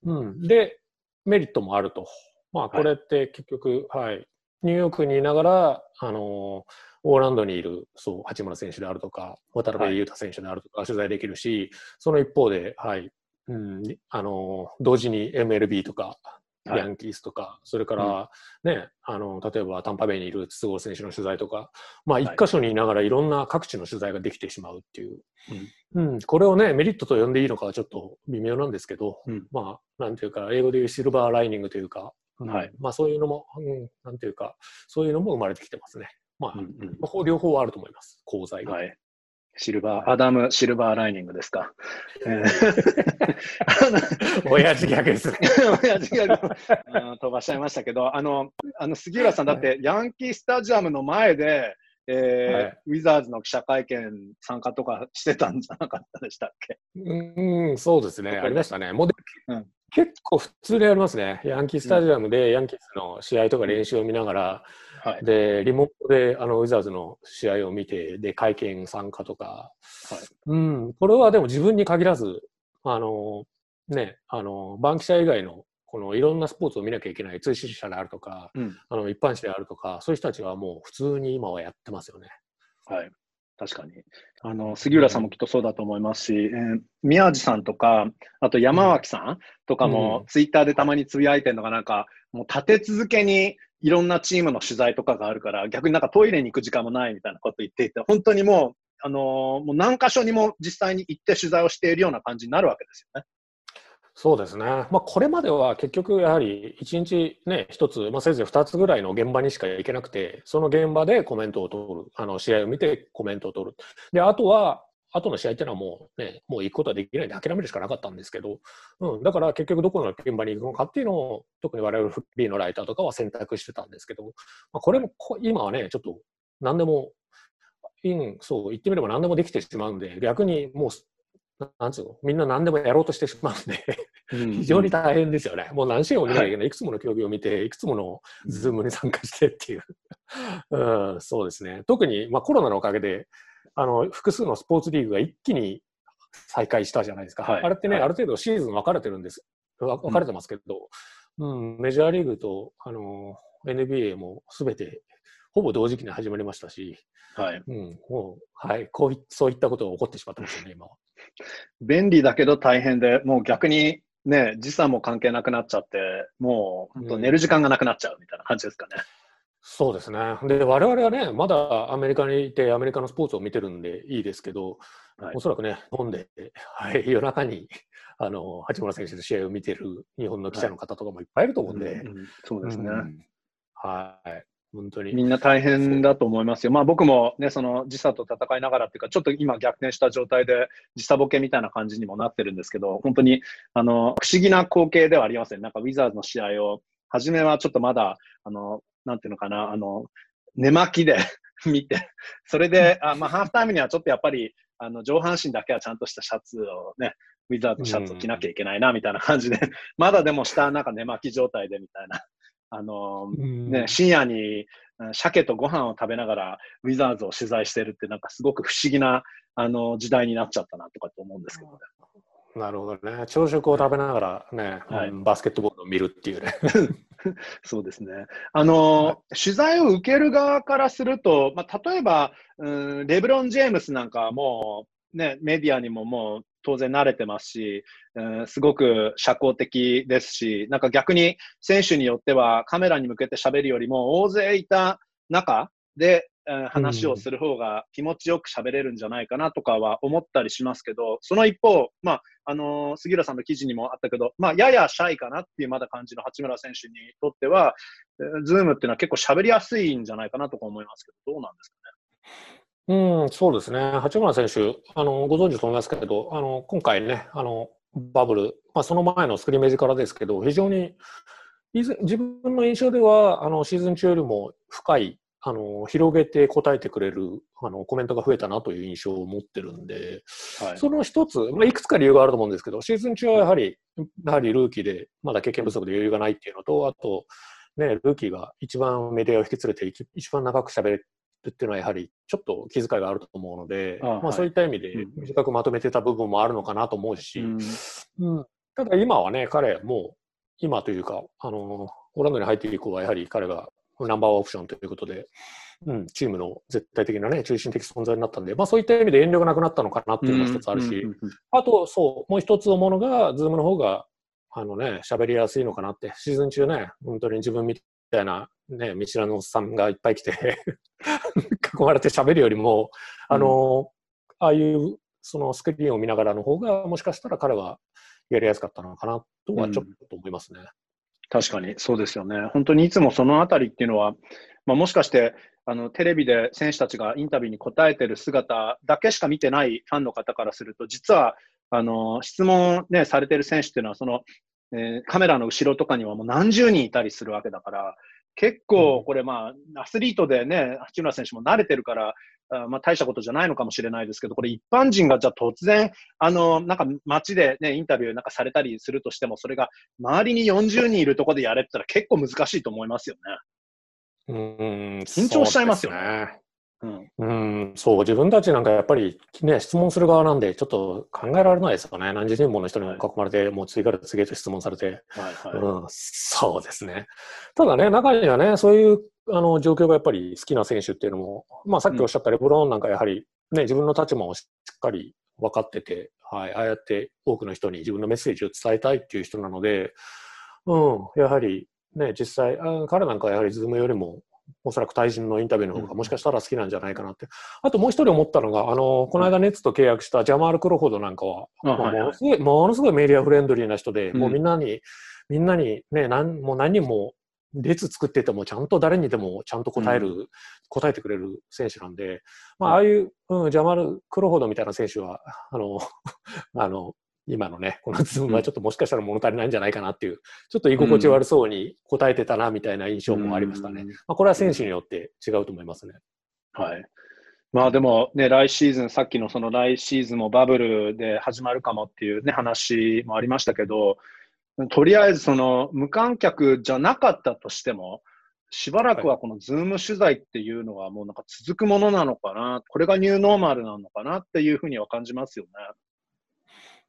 うん。で、メリットもあると。まあ、これって結局、はい、はい、ニューヨークにいながら、あのオーランドにいる、そう、八村選手であるとか、渡辺裕太選手であるとか、取材できるし、はい、その一方で、はい、うん、あの同時に MLB とか、ヤンキースとか、はい、それからね、うん、あの、例えばタンパベイにいる筒香選手の取材とか、まあ一箇所にいながらいろんな各地の取材ができてしまうっていう。うん、うん、これをね、メリットと呼んでいいのかはちょっと微妙なんですけど、うん、まあ、なんていうか、英語でいうシルバーライニングというか、はい、まあそういうのも、うん、なんていうか、そういうのも生まれてきてますね。まあ、両方あると思います、功罪が。はいシルバー、アダム・ silver lining ですか。親父ギャグです。ね。<laughs> 親父ギャグ。飛ばしちゃいましたけど、あの、あの杉浦さん、だってヤンキースタジアムの前で、えーはい、ウィザーズの記者会見参加とかしてたんじゃなかったでしたっけ？うん、そうですね、ありましたね。もううん、結構普通でありますね。ヤンキースタジアムでヤンキースの試合とか練習を見ながら、はい、で、リモートであのウィザーズの試合を見て、で、会見参加とか、はい、うん、これはでも自分に限らず、あの、ね、あの、バンキシャ以外の、このいろんなスポーツを見なきゃいけない通信社であるとか、うん、あの一般紙であるとか、そういう人たちはもう普通に今はやってますよね。はい。確かに。あの、杉浦さんもきっとそうだと思いますし、えー、宮地さんとか、あと山脇さんとかも、ツイッターでたまにつぶやいてるのが、なんか、もう立て続けにいろんなチームの取材とかがあるから、逆になんかトイレに行く時間もないみたいなこと言っていて、本当にもう、あのー、もう何箇所にも実際に行って取材をしているような感じになるわけですよね。そうですね。まあ、これまでは結局やはり1日ね、1つ、まあ、せいぜい2つぐらいの現場にしか行けなくて、その現場でコメントを取る。あの、試合を見てコメントを取る。で、あとは、後の試合っていうのはもうね、もう行くことはできないで諦めるしかなかったんですけど、うん、だから結局どこの現場に行くのかっていうのを、特に我々フリーのライターとかは選択してたんですけど、まあ、これも今はね、ちょっと何でも、うん、そう、言ってみれば何でもできてしまうんで、逆にもう、なんつうの、みんな何でもやろうとしてしまうんで非常に大変ですよね。もう何試合も見なきゃいけない。いくつもの競技を見て、いくつものズームに参加してっていううん、そうですね。特に、まあ、コロナのおかげで、あの、複数のスポーツリーグが一気に再開したじゃないですか。はい、あれってね、はい、ある程度シーズン分かれてるんです。分かれてますけど、うん、うん、メジャーリーグと、あの、NBA もすべて、ほぼ同時期に始まりましたし、はい。うん、もう、はい、こうい、そういったことが起こってしまってますよね、今は。便利だけど大変で、もう逆にね、時差も関係なくなっちゃって、もう、本当寝る時間がなくなっちゃうみたいな感じですかね。そうですね。で、我々はね、まだアメリカにいて、アメリカのスポーツを見てるんでいいですけど、はい、おそらくね、飲んで、はい、夜中に、あの、八村選手の試合を見てる日本の記者の方とかもいっぱいいると思うんで。はいうんうん、そうですね、うん、はい。本当に。みんな大変だと思いますよ。まあ僕もね、その時差と戦いながらっていうか、ちょっと今逆転した状態で時差ボケみたいな感じにもなってるんですけど、本当に、あの、不思議な光景ではありません。なんかウィザーズの試合を、初めはちょっとまだ、あの、なんていうのかな、あの、寝巻きで <laughs> 見て、それで、あまあ、ハーフタイムにはちょっとやっぱり、あの、上半身だけはちゃんとしたシャツをね、ウィザーズシャツを着なきゃいけないな、みたいな感じで、<laughs> まだでも下なんか寝巻き状態でみたいな。あのね、深夜に鮭とご飯を食べながらウィザーズを取材してるってなんかすごく不思議なあの時代になっちゃったなとかと思うんですけどね。なるほどね。朝食を食べながらね、はい、バスケットボールを見るっていうね。<laughs> そうですね。あの、はい、取材を受ける側からすると、まあ、例えば、うん、レブロン・ジェームスなんかはもう、ね、メディアにももう当然慣れてますし、うん、すごく社交的ですし、なんか逆に選手によってはカメラに向けて喋るよりも大勢いた中で話をする方が気持ちよく喋れるんじゃないかなとかは思ったりしますけど、その一方、まあ、あのー、杉浦さんの記事にもあったけど、まあ、ややシャイかなっていうまだ感じの八村選手にとっては、ズームっていうのは結構喋りやすいんじゃないかなとか思いますけど、どうなんですかね？うん、そうですね。八村選手、あの、ご存知と思いますけど、あの、今回ね、あの、バブル、まあ、その前のスクリメージからですけど、非常に、自分の印象では、あの、シーズン中よりも深いあの広げて答えてくれるあのコメントが増えたなという印象を持ってるんで、はい、その一つ、まあ、いくつか理由があると思うんですけど、シーズン中はやはり、やはりルーキーで、まだ経験不足で余裕がないっていうのと、あと、ね、ルーキーが一番メディアを引き連れて、一番長く喋るっていうのは、やはりちょっと気遣いがあると思うので、あまあ、そういった意味で短くまとめてた部分もあるのかなと思うし、うん、うん、ただ今はね、彼、もう、今というか、あの、オランダに入って以降は、やはり彼がナンバーワンオプションということで、うん、チームの絶対的なね、中心的存在になったんで、まあそういった意味で遠慮がなくなったのかなっていうのが一つあるし、あと、そう、もう一つ思うのが、ズームの方が、あのね、喋りやすいのかなって、シーズン中ね、本当に自分みたいな、ね、見知らぬおっさんがいっぱい来て <laughs> 囲まれて喋るよりも、あの、ああいうそのスクリーンを見ながらの方が、もしかしたら彼はやりやすかったのかなとはちょっと思いますね。うん確かに、そうですよね。本当にいつもそのあたりっていうのは、まあ、もしかしてあのテレビで選手たちがインタビューに答えてる姿だけしか見てないファンの方からすると、実はあの質問、ね、されてる選手っていうのはその、えー、カメラの後ろとかにはもう何十人いたりするわけだから、結構これ、まあ、アスリートでね、八村選手も慣れてるから、あまあ、大したことじゃないのかもしれないですけど、これ一般人がじゃあ突然、あの、なんか街でね、インタビューなんかされたりするとしても、それが周りに40人いるところでやれって言ったら結構難しいと思いますよね。うん、緊張しちゃいますよね。うん、そう、自分たちなんかやっぱりね、質問する側なんで、ちょっと考えられないですよね。何十人もの人に囲まれて、はい、もう次から次へと質問されて、はいはいうん。そうですね。ただね、中にはね、そういうあの状況がやっぱり好きな選手っていうのも、まあさっきおっしゃったレブロンなんかやはり、ね、自分の立場をしっかり分かってて、はい、ああやって多くの人に自分のメッセージを伝えたいっていう人なので、うん、やはりね、実際、あ彼なんかはやはりズームよりもおそらく対人のインタビューの方がもしかしたら好きなんじゃないかなって。あともう一人思ったのが、あの、この間ネッツと契約したジャマール・クロフォードなんかは、ものすごい、ものすごいメディアフレンドリーな人で、もうみんなに、みんなにね、なんもう何人も列作っててもちゃんと誰にでもちゃんと答える、うん、答えてくれる選手なんで、まあ、ああいう、うん、ジャマル・クロフォードみたいな選手は、あの、<laughs> あの、今のね、このズームはちょっともしかしたら物足りないんじゃないかなっていう、ちょっと居心地悪そうに答えてたなみたいな印象もありましたね。まあ、これは選手によって違うと思いますね。はい。まあでもね、来シーズン、さっきのその来シーズンもバブルで始まるかもっていうね、話もありましたけど、とりあえずその無観客じゃなかったとしても、しばらくはこのズーム取材っていうのはもうなんか続くものなのかな、これがニューノーマルなのかなっていうふうには感じますよね。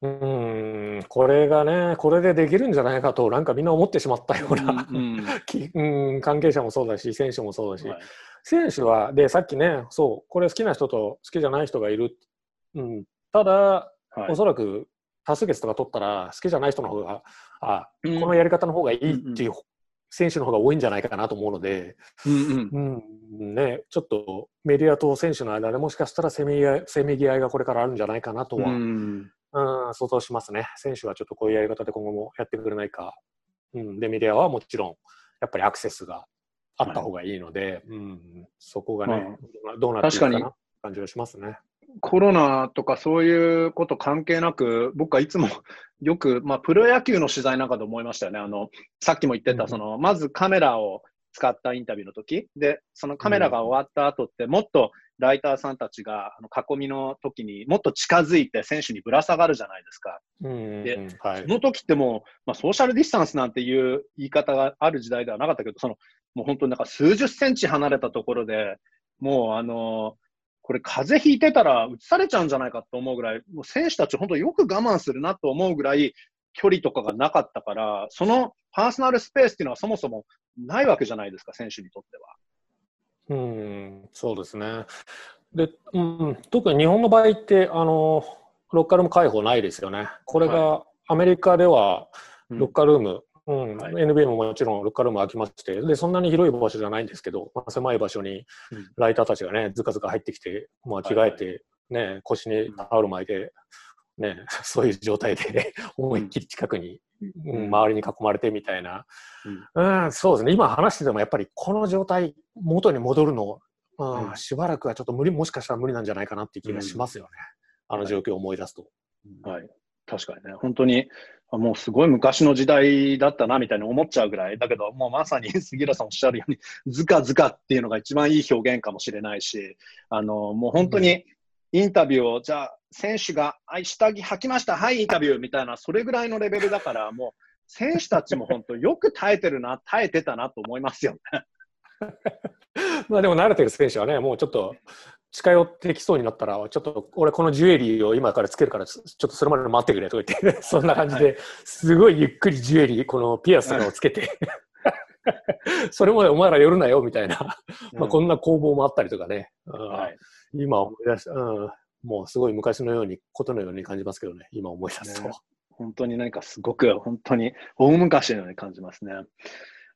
うん、これがね、これでできるんじゃないかと、なんかみんな思ってしまったような、うんうん、<laughs> 関係者もそうだし、選手もそうだし、はい、選手は、で、さっきね、そう、これ好きな人と好きじゃない人がいる。うん、ただ、はい、おそらく多数決とか取ったら、好きじゃない人の方が、あ、このやり方の方がいいっていう選手の方が多いんじゃないかなと思うので、うん、うん、ね、ちょっとメディアと選手の間でもしかしたらせめぎ合いせめぎ合いがこれからあるんじゃないかなとは、うんうん、想像しますね。選手はちょっとこういうやり方で今後もやってくれないか。うん、で、メディアはもちろん、やっぱりアクセスがあった方がいいので、はい、うん、そこがね、まあ、どうなっていくかな感じがしますね。コロナとかそういうこと関係なく、僕はいつも <laughs> よく、まあ、プロ野球の取材なんかで思いましたよね。あの、さっきも言ってた、その、まずカメラを使ったインタビューの時。で、そのカメラが終わった後って、もっとライターさんたちがあの囲みの時にもっと近づいて選手にぶら下がるじゃないですか。で、はい、その時ってもう、まあ、ソーシャルディスタンスなんていう言い方がある時代ではなかったけど、そのもう本当になんか数十センチ離れたところで、もうあのこれ風邪ひいてたら移されちゃうんじゃないかと思うぐらい、もう選手たち本当よく我慢するなと思うぐらい距離とかがなかったから、そのパーソナルスペースっていうのはそもそもないわけじゃないですか、選手にとっては。うん、そうですね。で、うん、特に日本の場合って、あの、ロッカールーム開放ないですよね。これがアメリカでは、ロッカールーム、うん、はい、NBA ももちろんロッカールーム空きまして、で、そんなに広い場所じゃないんですけど、まあ、狭い場所にライターたちがね、ずかずか入ってきて、まあ、着替えて、ね、腰にタオル巻いて、ね、<laughs> そういう状態で思いっきり近くに、うん、周りに囲まれてみたいな、うん、うん、そうですね、今話しててもやっぱりこの状態、元に戻るの、うん、しばらくはちょっと無理、もしかしたら無理なんじゃないかなっていう気がしますよね、あの状況を思い出すと。はい、確かにね、本当に、もうすごい昔の時代だったなみたいに思っちゃうぐらい、だけど、もうまさに <laughs> 杉浦さんおっしゃるように、ずかずかっていうのが一番いい表現かもしれないし、あのもう本当にインタビューを、じゃあ、選手が、はい、下着履きました、はい、インタビューみたいな、それぐらいのレベルだから、<laughs> もう、選手たちも本当、よく耐えてるな、耐えてたなと思いますよね。<laughs> まあでも慣れてる選手はね、もうちょっと近寄ってきそうになったら、ちょっと俺このジュエリーを今からつけるから、ちょっとそれまで待ってくれとか言って、<laughs> そんな感じで、すごいゆっくりジュエリー、このピアスをつけて、それまでお前ら寄るなよみたいな、まあこんな攻防もあったりとかね。はい、今思い出した、うん、もうすごい昔のように、ことのように感じますけどね、今思い出すと。ね、本当に何かすごく、本当に大昔のように感じますね。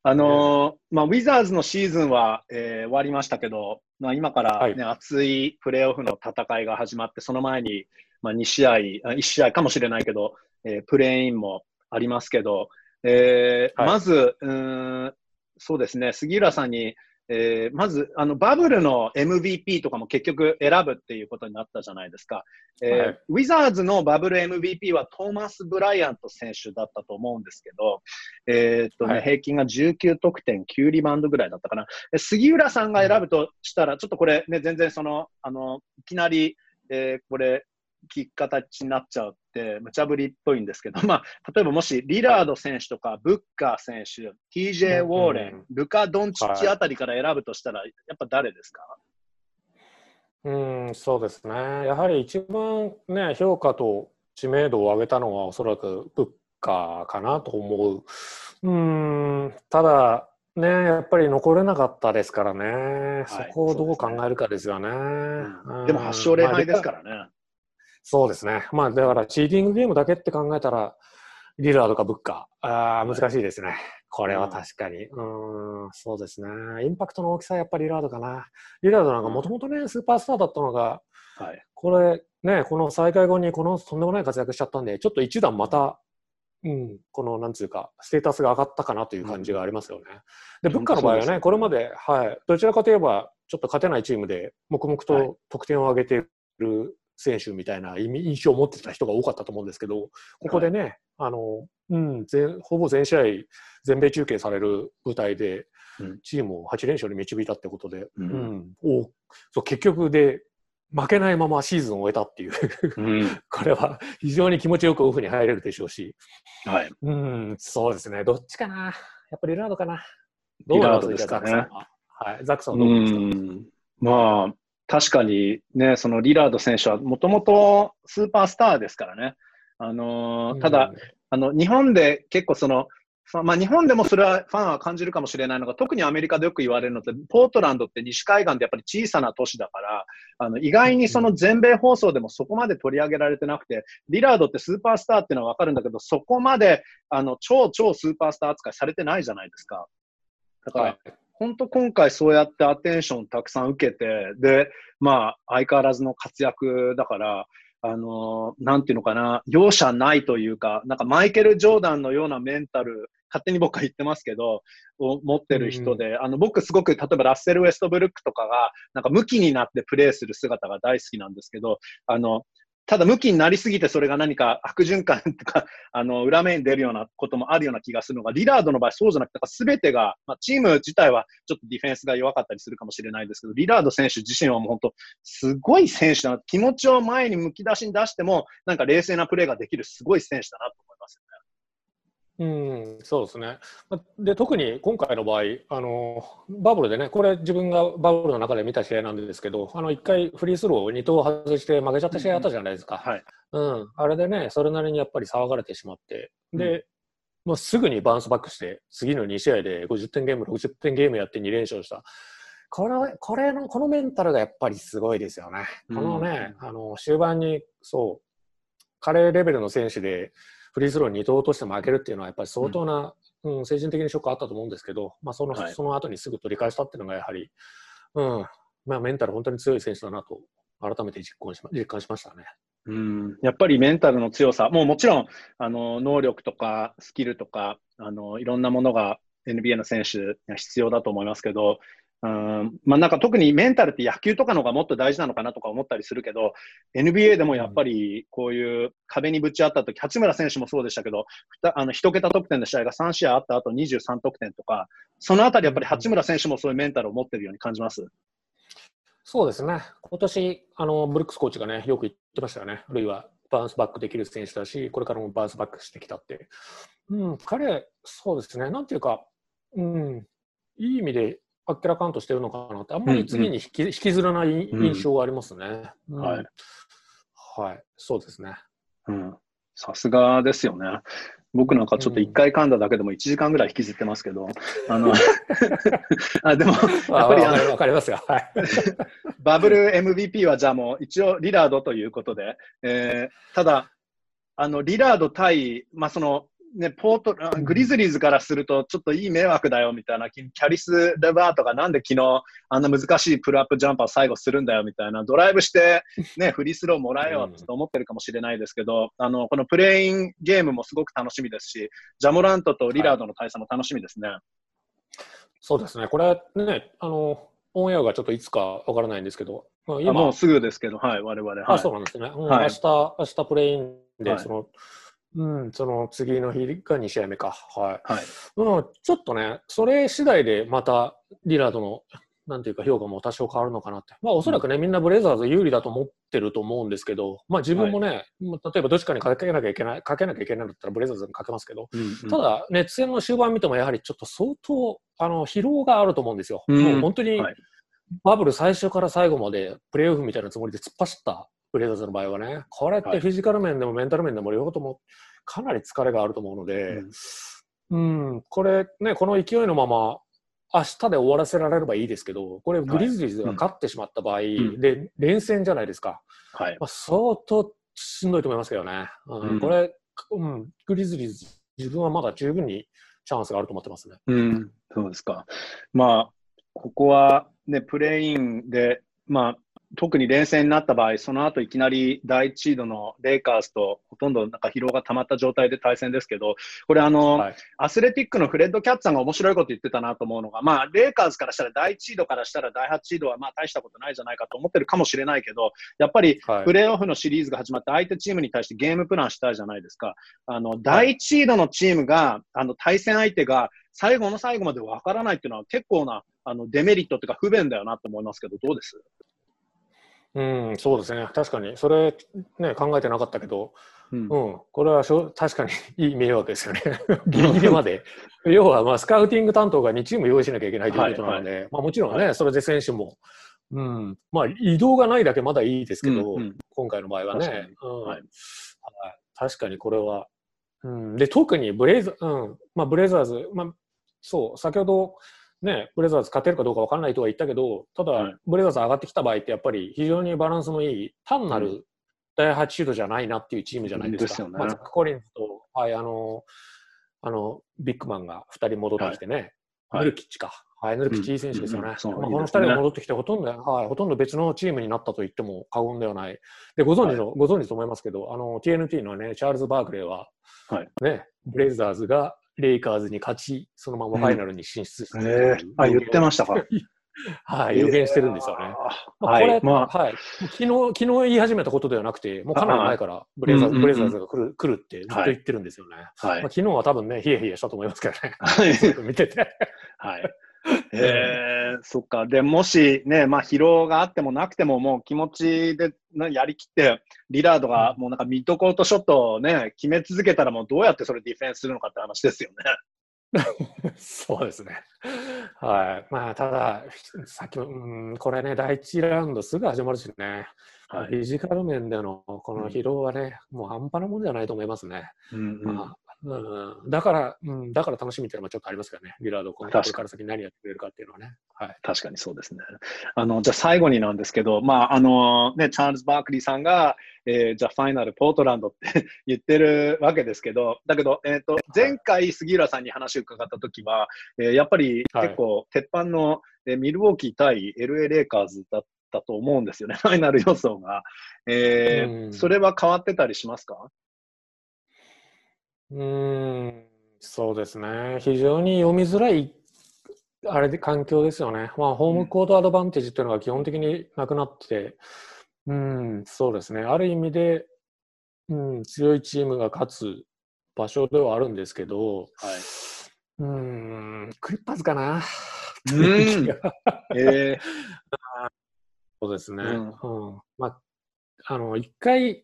あのー、まあ、ウィザーズのシーズンは、えー、終わりましたけど、まあ、今からね、はい、熱いプレーオフの戦いが始まって、その前に、まあ、2試合、1試合かもしれないけど、えー、プレーインもありますけど、えー、はい、まず、うん、そうですね、杉浦さんに、えー、まずあのバブルの MVP とかも結局選ぶっていうことになったじゃないですか、えーはい、ウィザーズのバブル MVP はトーマス・ブライアント選手だったと思うんですけど、えー、っとね、はい、平均が19得点、9リバウンドぐらいだったかな、杉浦さんが選ぶとしたら、ちょっとこれ、ね、全然そのあのいきなり、えー、これ、聞き形になっちゃう無茶ぶりっぽいんですけど、<laughs> まあ、例えばもしリラード選手とかブッカー選手、TJ ウォーレン、ルカ・ドンチッチあたりから選ぶとしたら、やっぱ誰ですか？うんそうですね、やはり一番、ね、評価と知名度を上げたのはおそらくブッカーかなと思う。うんただ、ね、やっぱり残れなかったですからね、はい、そこをどう考えるかですよね。でも8勝0敗ですからね。そうですね。まあ、だから、チーティングゲームだけって考えたら、リラードかブッカー。あ難しいですね。これは確かに。うん、ん、そうですね。インパクトの大きさはやっぱりリラードかな。リラードなんかもともとね、スーパースターだったのが、はい、これ、ね、この再開後にこのとんでもない活躍しちゃったんで、ちょっと一段また、うん、この、なんつうか、ステータスが上がったかなという感じがありますよね。うん、で、ブッカーの場合はね、これまで、はい、どちらかといえば、ちょっと勝てないチームで、黙々と得点を上げている選手みたいな印象を持ってた人が多かったと思うんですけど、ここでね、はい、あの、うん、全ほぼ全試合、全米中継される舞台で、チームを8連勝に導いたってことで、うん、うん、おそう結局で、負けないままシーズンを終えたっていう。うん、<laughs> これは非常に気持ちよくオフに入れるでしょうし、はい、うん、そうですね、どっちかな、やっぱりリラードかな。リラードですかね。は。い、ザックさんはどうですか？まあ、確かにね、そのリラード選手はもともとスーパースターですからね。あのー、ただ、あの、日本で結構その、まあ、日本でもそれはファンは感じるかもしれないのが、特にアメリカでよく言われるのって、ポートランドって西海岸でやっぱり小さな都市だから、あの意外にその全米放送でもそこまで取り上げられてなくて、リラードってスーパースターっていうのはわかるんだけど、そこまであの超超スーパースター扱いされてないじゃないですか。だから、本当今回そうやってアテンションたくさん受けて、で、まあ、相変わらずの活躍だから、あのー、なんていうのかな、容赦ないというか、なんかマイケル・ジョーダンのようなメンタル、勝手に僕は言ってますけど、を持ってる人で、うん、あの、僕すごく、例えばラッセル・ウェストブルックとかが、なんか向きになってプレーする姿が大好きなんですけど、あの、ただ、向きになりすぎて、それが何か悪循環とか、<laughs> あの、裏面に出るようなこともあるような気がするのが、リラードの場合そうじゃなくて、すべてが、まあ、チーム自体はちょっとディフェンスが弱かったりするかもしれないですけど、リラード選手自身はもう本当、すごい選手だな。気持ちを前にむき出しに出しても、なんか冷静なプレーができるすごい選手だなと。うん、そうですね。で、特に今回の場合、あの、バブルでね、これ自分がバブルの中で見た試合なんですけど、あの、一回フリースローを2投外して負けちゃった試合あったじゃないですか。はい。うん。あれでね、それなりにやっぱり騒がれてしまって、で、うん、もうすぐにバウンスバックして、次の2試合で50点ゲーム、60点ゲームやって2連勝した。これ、これの、このメンタルがやっぱりすごいですよね。このね、うん、あの、終盤に、そう、彼レベルの選手で、フリースロー2投として負けるっていうのはやっぱり相当な、うん、うん、精神的にショックあったと思うんですけど、まあ、その、はい、その後にすぐ取り返したっていうのがやはり、うん、まあ、メンタル本当に強い選手だなと改めて実感し実感しましたね。うん、やっぱりメンタルの強さ、もうもちろんあの能力とかスキルとかあのいろんなものが NBA の選手には必要だと思いますけど、うんまあ、なんか特にメンタルって野球とかのがもっと大事なのかなとか思ったりするけど、NBA でもやっぱりこういう壁にぶち当たった時、八村選手もそうでしたけど、あの1桁得点の試合が3試合あった後23得点とか、そのあたりやっぱり八村選手もそういうメンタルを持ってるように感じます？そうですね。今年、あの、ブルックスコーチがね、よく言ってましたよね。ルイはバウンスバックできる選手だし、これからもバウンスバックしてきたって。うん、彼、そうですね。なんていうか、うん、いい意味であっけらかんとしてるのかなって、あんまり次に引き,、引きずらない印象がありますね。はい。はい、そうですね。うん。さすがですよね。僕なんかちょっと一回噛んだだけでも1時間ぐらい引きずってますけど、あの <laughs> あでも、やっぱりあの、わかりますよ。はい。バブル MVP はじゃあもう一応リラードということで、えー、ただ、あの、リラード対、まあ、その、ね、ポート、グリズリーズからすると、ちょっといい迷惑だよみたいな、キャリス・レバーとか、なんで昨日あんな難しいプルアップジャンパーを最後するんだよみたいな、ドライブして、ね、<laughs> フリースローもらえよって思ってるかもしれないですけど、あの、このプレインゲームもすごく楽しみですし、ジャモラントとリラードの対戦も楽しみですね。はい、そうですね、これね、あの、オンエアがちょっといつかわからないんですけど、まあ、今もうすぐですけど、はい、我々。はい、あ、そうなんですね。うん、はい、明日、明日プレインで、その、うん、その次の日が2試合目か。はい。はい、うん、ちょっとね、それ次第でまたリラードの、なんていうか評価も多少変わるのかなって。まあおそらくね、うん、みんなブレザーズ有利だと思ってると思うんですけど、まあ自分もね、はい、例えばどっちかにかけなきゃいけない、かけなきゃいけないんだったらブレザーズにかけますけど、うんうん、ただ、熱戦の終盤見てもやはりちょっと相当、あの、疲労があると思うんですよ。うん、もう本当に、バブル最初から最後までプレーオフみたいなつもりで突っ走ったブレーズの場合はね、これってフィジカル面でもメンタル面でも両方ともかなり疲れがあると思うので、うん、うん、これね、この勢いのまま、明日で終わらせられればいいですけど、これ、グリズリーズが勝ってしまった場合、はいうん、で、連戦じゃないですか。はい。まあ、相当しんどいと思いますけどね。うん、これ、うん、グリズリーズ、自分はまだ十分にチャンスがあると思ってますね。うん、そうですか。まあ、ここはね、プレインで、まあ、特に連戦になった場合、その後いきなり第1シードのレイカーズとほとんどなんか疲労が溜まった状態で対戦ですけど、これあの、はい、アスレティックのフレッド・キャッツさんが面白いこと言ってたなと思うのが、まあ、レイカーズからしたら第1シードからしたら第8シードはまあ大したことないじゃないかと思ってるかもしれないけど、やっぱりプレーオフのシリーズが始まって相手チームに対してゲームプランしたいじゃないですか。あの、第1シードのチームが、あの、対戦相手が最後の最後までわからないっていうのは結構なあのデメリットっていうか不便だよなと思いますけど、どうです？うん、そうですね。確かに。それ、ね、考えてなかったけど、うん、うん、これはしょ確かにいい迷惑ですよね。<laughs> ギリギリまで。要は、まあ、スカウティング担当が2チーム用意しなきゃいけないということなので、はいはい、まあ、もちろんね、はい、それで選手も、うん、まあ、移動がないだけまだいいですけど、うんうん、今回の場合はね。うん。はい、確かにこれは。うん、で、特にブレイザー、うん、まあ、ブレイザーズ、まあ、そう、先ほど、ね、ブレザーズ勝てるかどうか分からないとは言ったけど、ただ、はい、ブレザーズ上がってきた場合ってやっぱり非常にバランスのいい、単なる第8シードじゃないなっていうチームじゃないですか。うん、まあ、コリンズと、はい、あの、あの、ビッグマンが2人戻ってきてね、はい、ヌルキッチか。はい、ヌルキッチいい選手ですよね。うんうん、まあ、この2人が戻ってきてほとんど、はい、ほとんど別のチームになったと言っても過言ではない。で、ご存知の、はい、ご存知と思いますけど、あの、TNT のね、チャールズ・バークレーは、はい、ね、ブレイザーズがレイカーズに勝ち、そのままファイナルに進出して、うん、えー、あ、言ってましたか。<laughs> はい、予言してるんですよね。まあ、これ、はい。まあ、はい、昨日昨日言い始めたことではなくて、もうかなり前からブレザーブレザーズが来る来るってずっと言ってるんですよね。はいまあ、。昨日は多分ね、ヒヤヒヤしたと思いますけどね、はい。<laughs> 見てて。はい。<laughs> えー、そっか。で、もしね、まあ疲労があってもなくても、もう気持ちでなやりきって、リラードがもうなんかミッドコートショットをね、決め続けたらもうどうやってそれディフェンスするのかって話ですよね。<laughs> そうですね。はい。まあ、ただ、さっきも、うん、これね、第一ラウンドすぐ始まるしね、はい。フィジカル面でのこの疲労はね、もう半端なもんじゃないと思いますね。うんうんまあうん、だから、うん、だから楽しみっていうのはちょっとありますからね、リラード、これから先何やってくれるかっていうのはね。はい。確かにそうですね。あの、じゃあ最後になんですけど、まあ、あの、ね、チャールズ・バークリーさんが、えーじゃあファイナルポートランドって言ってるわけですけど、だけど、えっ、と、前回杉浦さんに話を伺ったときは、えーやっぱりはい結構、鉄板の、えーミルウォーキー対 LA レイカーズだったと思うんですよね、ファイナル予想が。えーうんそれは変わってたりしますか？うーん、そうですね。非常に読みづらい、あれで環境ですよね。まあ、ホームコートアドバンテージっていうのが基本的になくなって、うん、そうですね。ある意味で、うん、強いチームが勝つ場所ではあるんですけど、はい。うん、クリッパーズかな。うん <laughs> えー <laughs> そうですね。ううんん。まあ、あの、一回、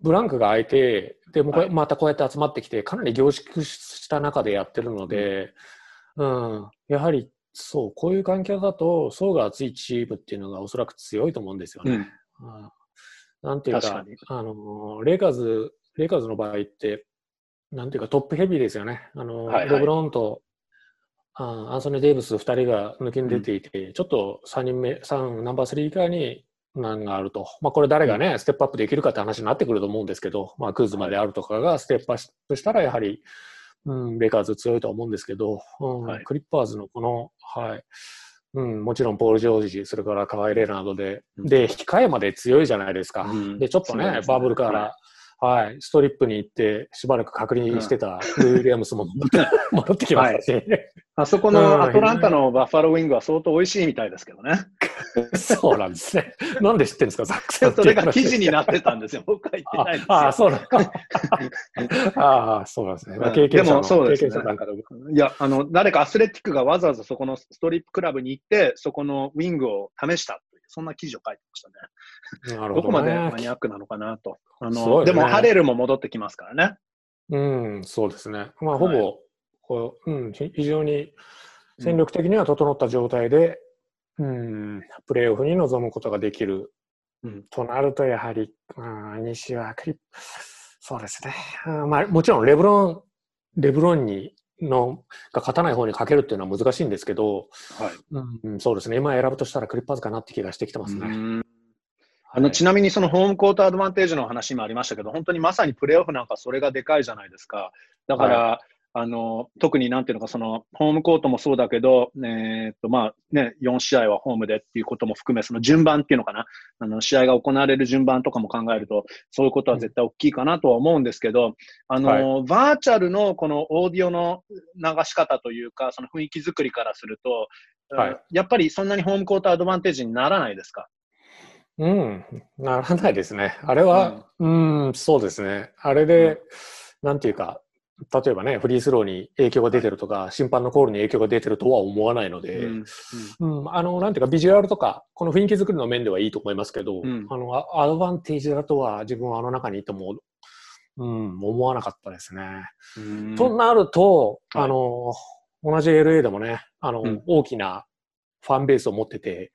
ブランクが空いて、でもこれはい。またこうやって集まってきて、かなり凝縮した中でやってるので、うん、やはり、そう、こういう環境だと、層が厚いチームっていうのがおそらく強いと思うんですよね。うん。うん。なんていうか、確かに。あの、レイカーズ、レイカーズの場合って、なんていうかトップヘビーですよね。あの、はいはい。レブロンとあアンソニー・デイブス2人が抜きに出ていて、ちょっと3人目、3、ナンバー3以下に難があると。まあ、これ誰がね、ステップアップできるかって話になってくると思うんですけど、まあ、クーズまであるとかがステップアップしたら、やはり、うん、レイカーズ強いとは思うんですけど、うんはい。クリッパーズのこの、はい、うん、もちろんポール・ジョージ、それからカワイ・レナードで、うん。で、控えまで強いじゃないですか。うん。で、ちょっとね、ね。バブルから、はい、ストリップに行って、しばらく隔離してたルー・ウィリアムスも <laughs> 戻ってきましたし、あそこうんのアトランタのバッファローウィングは相当美味しいみたいですけどね。<laughs> そうなんですね。なんで知ってるんですか、ザックさんそれが記事になってたんですよ。<laughs> 僕は言ってないですよ。ああ、そうなんああ、そうなんですね。うん経験者の、でもそうですね。いや、あの、誰かアスレティックがわざわざそこのストリップクラブに行って、そこのウィングを試したそんな記事を書いてましたね。なるほど、どこまでね。マニアックなのかなと。あの、ねでも、ハレルも戻ってきますからね。うん、そうですね。まあ、ほはいぼ、こう、うん、ひ非常に戦力的には整った状態で、うん、プレーオフに臨むことができる。うんとなると、やはり、うん、西はクリッそうですね。うんまあ、もちろん、レブロン、レブロンに、の、が勝たない方にかけるっていうのは難しいんですけど、はい。うん、そうですね。今選ぶとしたらクリッパーズかなって気がしてきてますね。うんあのはいちなみにそのホームコートアドバンテージの話もありましたけど、本当にまさにプレーオフなんかそれがでかいじゃないですか。だから、あの特になんていうのか、そのホームコートもそうだけど、えーっとまあね、4試合はホームでっていうことも含め、その順番っていうのかな、あの試合が行われる順番とかも考えると、そういうことは絶対大きいかなとは思うんですけど、あのバーチャルのこのオーディオの流し方というか、その雰囲気作りからすると、はいやっぱりそんなにホームコートアドバンテージにならないですか？うん、ならないですね。あれは、うん、そうですね。あれで、なんていうか、例えばね、フリースローに影響が出てるとか、審判のコールに影響が出てるとは思わないので、うんうん、あの、なんていうか、ビジュアルとか、この雰囲気作りの面ではいいと思いますけど、うん。あの、あアドバンテージだとは自分はあの中にいても、うん、思わなかったですね。うん。となると、はい。あの、同じ LA でもね、あの、うん。大きなファンベースを持ってて、はい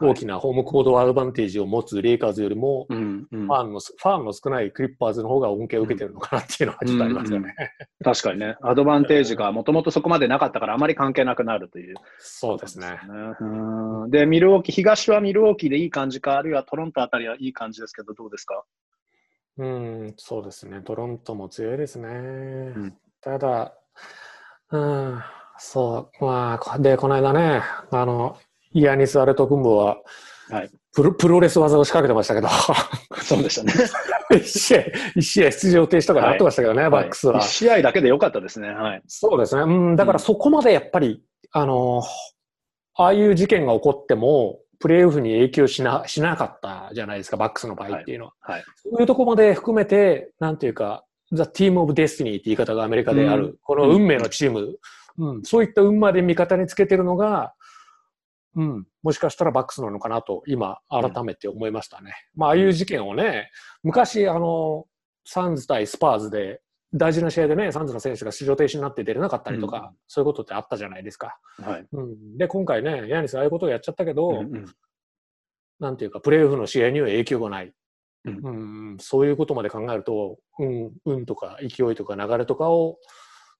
大きなホームコードアドバンテージを持つレイカーズよりも、ファンの、ファンの少ないクリッパーズの方が恩恵を受けてるのかなっていうのはちょっとありますよね。確かにね、アドバンテージがもともとそこまでなかったから、あまり関係なくなるという。そうですね。うんで、ミルウォーキー、東はミルウォーキーでいい感じか、あるいはトロントあたりはいい感じですけど、どうですか？うん、そうですね。トロントも強いですね。んただ、うん、そう、まあ、で、この間ね、あの、イアニス・アレトクンボは、はいプロプロレス技を仕掛けてましたけど、<laughs> そうでしたね。<laughs> 一試合、一試合出場停止とかなってましたけどね、バックスは。1試合だけでよかったですね。はい。そうですね。うん、だからそこまでやっぱり、あの、ああいう事件が起こっても、プレーオフに影響しなしなかったじゃないですか、バックスの場合っていうのは。はいはいそういうところまで含めて、なんていうか、The Team of Destiny って言い方がアメリカである、うんこの運命のチーム、うんそういった運まで味方につけてるのが、うん、もしかしたらバックスなのかなと、今、改めて思いましたね。まあ、ああいう事件をね、昔、あの、サンズ対スパーズで、大事な試合でね、サンズの選手が出場停止になって出れなかったりとか、うんそういうことってあったじゃないですか。はい。うん、で、今回ね、ヤニスああいうことをやっちゃったけど、うんうんなんていうか、プレーオフの試合には影響がない。うんうんそういうことまで考えると、うん、運とか勢いとか流れとかを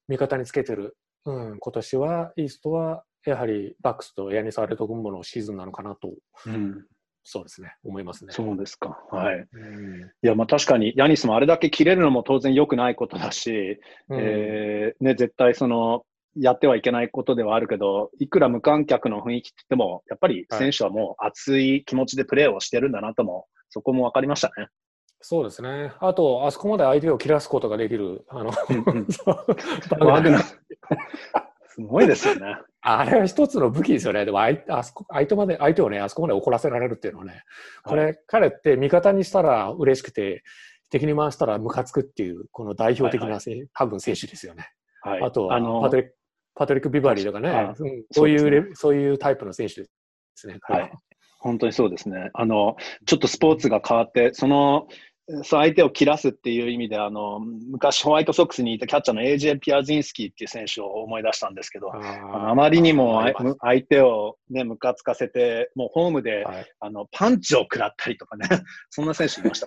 味方につけてる、うん、今年は、イーストは、やはりバックスとヤニス・アレト・グンボのシーズンなのかなと、うんそうですね、思いますね。そうですか。はい。うんいや、まあ確かに、ヤニスもあれだけ切れるのも当然良くないことだし、うんえーね、絶対その、やってはいけないことではあるけど、いくら無観客の雰囲気って言っても、やっぱり選手はもう熱い気持ちでプレーをしてるんだなとも、そこも分かりましたね。そうですね。あと、あそこまで相手を切らすことができる、あの、ワグナー <laughs> すごいですよね。あれは一つの武器ですよね。でも相あそこ相手まで、相手をね、あそこまで怒らせられるっていうのはね、これ、彼って味方にしたら嬉しくて、敵に回したらムカつくっていう、こで代表的なせ、多分選手ですよね。はい。あとはあのパトリック、パトリック・ビバリーとかねあ、うんそういうそうですレそういうタイプの選手ですね。彼はい。本当にそうですね。あの、ちょっとスポーツが変わって、その、そう相手を切らすっていう意味で、あの、昔ホワイトソックスにいたキャッチャーの AJ・ ピアジンスキーっていう選手を思い出したんですけど、あのあまりにも相手をね、ムカつかせて、もうホームで、はいあの、パンチを食らったりとかね、<laughs> そんな選手いました。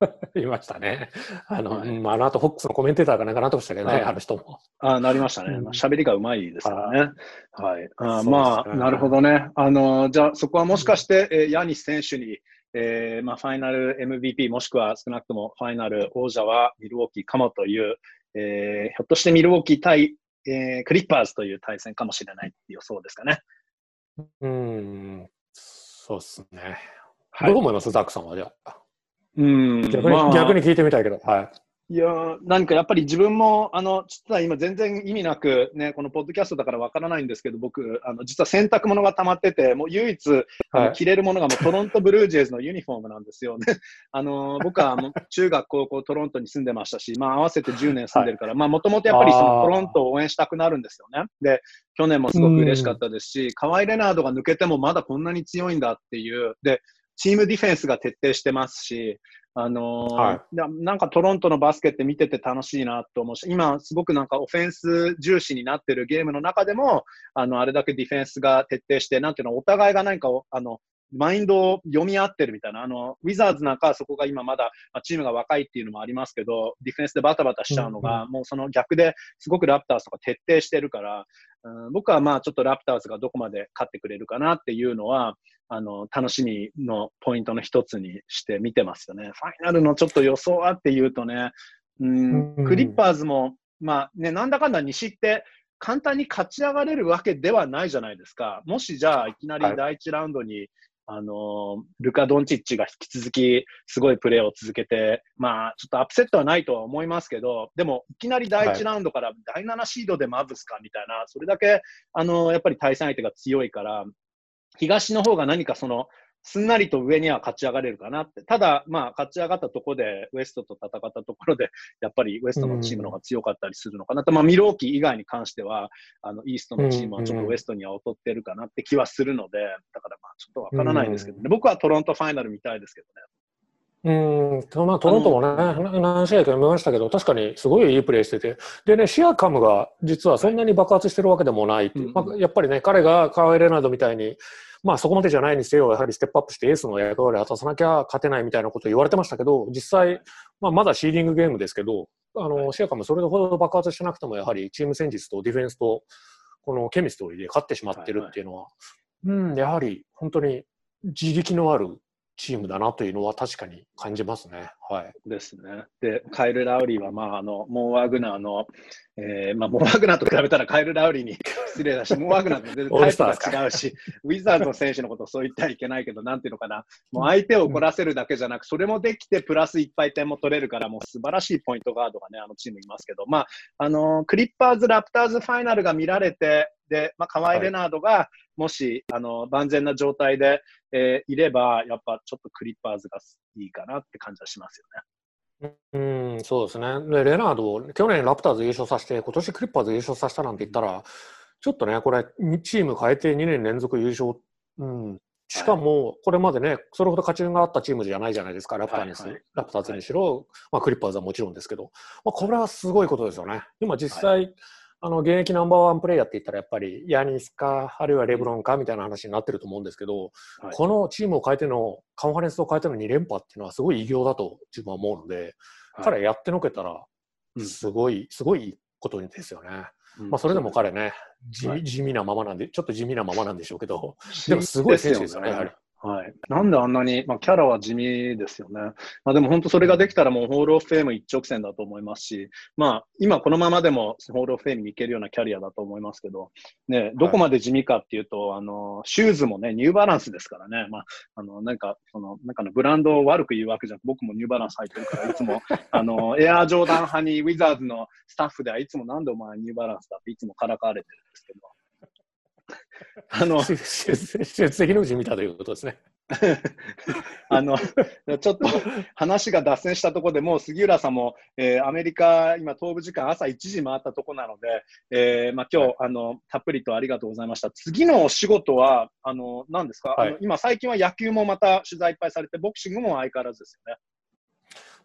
<laughs> いましたね。あの、はいうんまあ、あの後、フォックスのコメンテーターがなんかなってましたけどね、はいあの人も。あなりましたね。うんまあ喋りがうまいですからね。はい。あまあ、なるほどね。あの、じゃあ、そこはもしかして、えーヤニス選手に、えーまあ、ファイナル MVP もしくは少なくともファイナル王者はミルウォーキーかもという、えーひょっとしてミルウォーキー対、えークリッパーズという対戦かもしれない予想ですかね。うん、そうですね。はいどう思います？ザックさんは。じゃあうん逆に、まあ逆に聞いてみたいけど。はい。いやー何かやっぱり自分も、あの、実は今全然意味なく、ね、このポッドキャストだからわからないんですけど、僕、あの、実は洗濯物が溜まってて、もう唯一、あのはい着れるものがもうトロントブルージェイズのユニフォームなんですよね。<laughs> あの、僕はもう中学、高校、トロントに住んでましたし、まあ合わせて10年住んでるから、まあもともとやっぱりそのトロントを応援したくなるんですよね。で、去年もすごく嬉しかったですし、カワイ・レナードが抜けてもまだこんなに強いんだっていう、で、チームディフェンスが徹底してますし、あのーはい。ななんかトロントのバスケって見てて楽しいなと思うし、今すごくなんかオフェンス重視になってるゲームの中でも、あの、あれだけディフェンスが徹底して、なんていうの、お互いが何かを、あの、マインドを読み合ってるみたいな、あの、ウィザーズなんかはそこが今まだ、まあ、チームが若いっていうのもありますけど、ディフェンスでバタバタしちゃうのが、もうその逆ですごくラプターズとか徹底してるから、うん、僕はまあちょっとラプターズがどこまで勝ってくれるかなっていうのは、あの、楽しみのポイントの一つにして見てますよね。ファイナルのちょっと予想はっていうとね、うん、うんクリッパーズも、まあね、なんだかんだ西って簡単に勝ち上がれるわけではないじゃないですか。もしじゃあいきなりはい第一ラウンドに、あの、ルカ・ドンチッチが引き続きすごいプレーを続けて、まあちょっとアップセットはないとは思いますけど、でもいきなり第一ラウンドから第7シードでマブスかみたいな、それだけ、あの、やっぱり対戦相手が強いから、東の方が何かその、すんなりと上には勝ち上がれるかなって。ただ、まあ、勝ち上がったところで、ウエストと戦ったところで、<laughs> やっぱりウエストのチームの方が強かったりするのかなと。まあ、ミローキー以外に関しては、あの、イーストのチームはちょっとウエストには劣ってるかなって気はするので、だからまあ、ちょっとわからないですけどね。僕はトロントファイナル見たいですけどね。うん、とまあ、トロントもね、な何試合か見ましたけど、確かにすごいいいプレーしてて、でね、シアカムが実はそんなに爆発してるわけでもないっていう、やっぱりね、彼がカワイ・レナードみたいに、まあそこまでじゃないにせよ、やはりステップアップしてエースの役割を果たさなきゃ勝てないみたいなことを言われてましたけど、実際、まあ、まだシーディングゲームですけど、あの、シアカムそれほど爆発してなくても、やはりチーム戦術とディフェンスと、このケミストリーで勝ってしまってるっていうのは、うん、やはり本当に自力のあるチームだなというのは確かに感じますね。はい。ですね。で、カイル・ラウリーは、まあ、あの、モー・ワグナーの、えー、まあ、モー・ワグナーと比べたらカイル・ラウリーに <laughs> 失礼だし、モー・ワグナーと全然 <laughs> タイプが違うし、ウィザーズの選手のことをそう言ってはいけないけど、なんていうのかな、もう相手を怒らせるだけじゃなく、それもできて、プラスいっぱい点も取れるから、もう素晴らしいポイントガードがね、あのチームいますけど、まあ、あの、クリッパーズ・ラプターズファイナルが見られて、で、まあ、河合レナードが、もし、あの、万全な状態で、えー、いれば、やっぱちょっとクリッパーズがいいかなって感じはしますよね。うん、そうですね。で、レナード、去年ラプターズ優勝させて、今年クリッパーズ優勝させたなんて言ったら、ちょっとね、これ、チーム変えて2年連続優勝、うん、しかも、これまでね、それほど勝ち運があったチームじゃないじゃないですか、ラプターに、はいはい、ラプターズにしろ、まあ、クリッパーズはもちろんですけど、まあ、これはすごいことですよね。今実際、はいあの現役ナンバーワンプレーヤーって言ったらやっぱりヤニスかあるいはレブロンかみたいな話になってると思うんですけど、はい、このチームを変えてのカンファレンスを変えての2連覇っていうのはすごい偉業だと自分は思うので、彼やってのけたら、すごい、すごいことですよね。まあ、それでも彼ね、地地味なままなんで、ちょっと地味なままなんでしょうけど、でもすごい選手ですよね、やはり。はい。なんであんなに、まあ、キャラは地味ですよね。まあ、でも本当それができたらもうホールオフフェーム一直線だと思いますし、まあ、今このままでもホールオフフェームに行けるようなキャリアだと思いますけど、ね、どこまで地味かっていうと、はい、あの、シューズもね、ニューバランスですからね。まあ、あの、なんか、その、なんかのブランドを悪く言うわけじゃなく僕もニューバランス入ってるから、いつも、<laughs> あの、エアージョーダン派にウィザーズのスタッフではいつもなんでお前ニューバランスだっていつもからかわれてるんですけど、あの、<laughs> 出席のうち見たということですね。<laughs> あの、ちょっと話が脱線したところでもう杉浦さんも、えー、アメリカ、今、東部時間朝1時回ったところなので、えー、まあ、今日、あの、たっぷりとありがとうございました。次のお仕事は、あの、何ですか、はい、あの今、最近は野球もまた取材いっぱいされて、ボクシングも相変わらずですよね。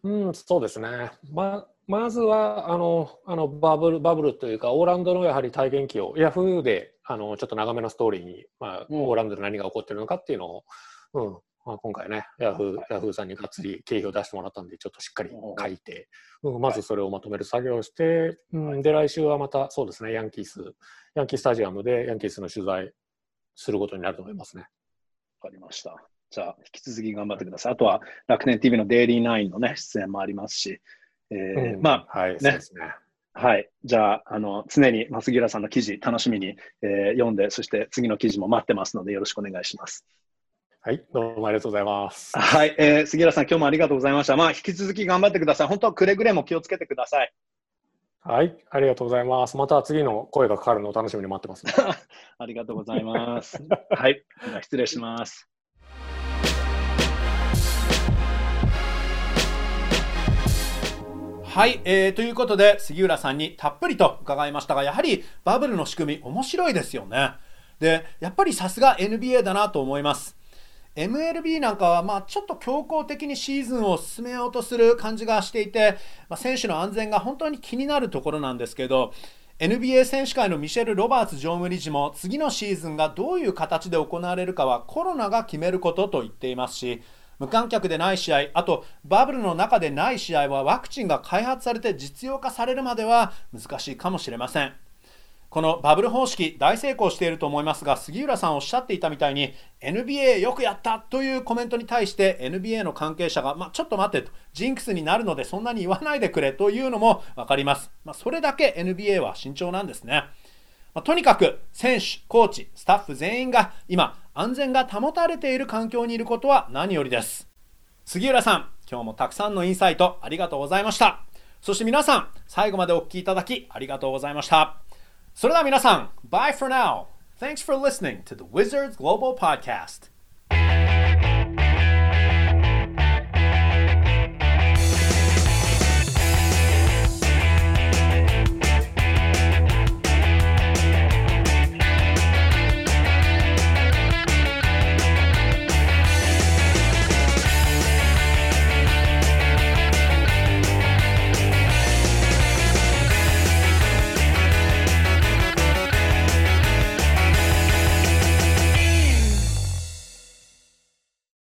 うん、そうですね。ままずはあのあのバブルバブルというか、オーランドのやはり体験記を、ヤフーであのちょっと長めのストーリーに、まあ、オーランドで何が起こっているのかっていうのを、うん。まあ、今回ね、ヤフー、ヤフーさんにがっつり経費を出してもらったんで、ちょっとしっかり書いて、うん、まずそれをまとめる作業をして、うん、で、来週はまた、そうですね、ヤンキース、ヤンキースタジアムでヤンキースの取材することになると思いますね。わかりました。じゃあ、引き続き頑張ってください。あとは、楽天 TV のデイリーナインのね、出演もありますし、えー、うん、まあ、はい、ね、そうですね。はい。じゃあ、あの、常に松平さんの記事、楽しみに、えー、読んで、そして次の記事も待ってますので、よろしくお願いします。はい、どうもありがとうございます。はい、えー、杉浦さん、今日もありがとうございました。まあ、引き続き頑張ってください。本当、くれぐれも気をつけてください。はい、ありがとうございます。また次の声がかかるのを楽しみに待ってます、ね、<laughs> ありがとうございます。はい、失礼します。はい、えー、ということで杉浦さんにたっぷりと伺いましたがやはりバブルの仕組み面白いですよね。でやっぱりさすが NBA だなと思います。MLB なんかはまちょっと強行的にシーズンを進めようとする感じがしていて、まあ、選手の安全が本当に気になるところなんですけど NBA 選手会のミシェル・ロバーツ常務理事も次のシーズンがどういう形で行われるかはコロナが決めることと言っていますし無観客でない試合あとバブルの中でない試合はワクチンが開発されて実用化されるまでは難しいかもしれません。このバブル方式大成功していると思いますが杉浦さんおっしゃっていたみたいに NBA よくやったというコメントに対して NBA の関係者が、まあ、ちょっと待ってとジンクスになるのでそんなに言わないでくれというのも分かります、まあ、それだけ NBA は慎重なんですね、まあ、とにかく選手コーチスタッフ全員が今安全が保たれている環境にいることは何よりです杉浦さん今日もたくさんのインサイトありがとうございましたそして皆さん最後までお聴きいただきありがとうございましたそれでは皆さん、Bye for now! Thanks for listening to the Wizards Global Podcast.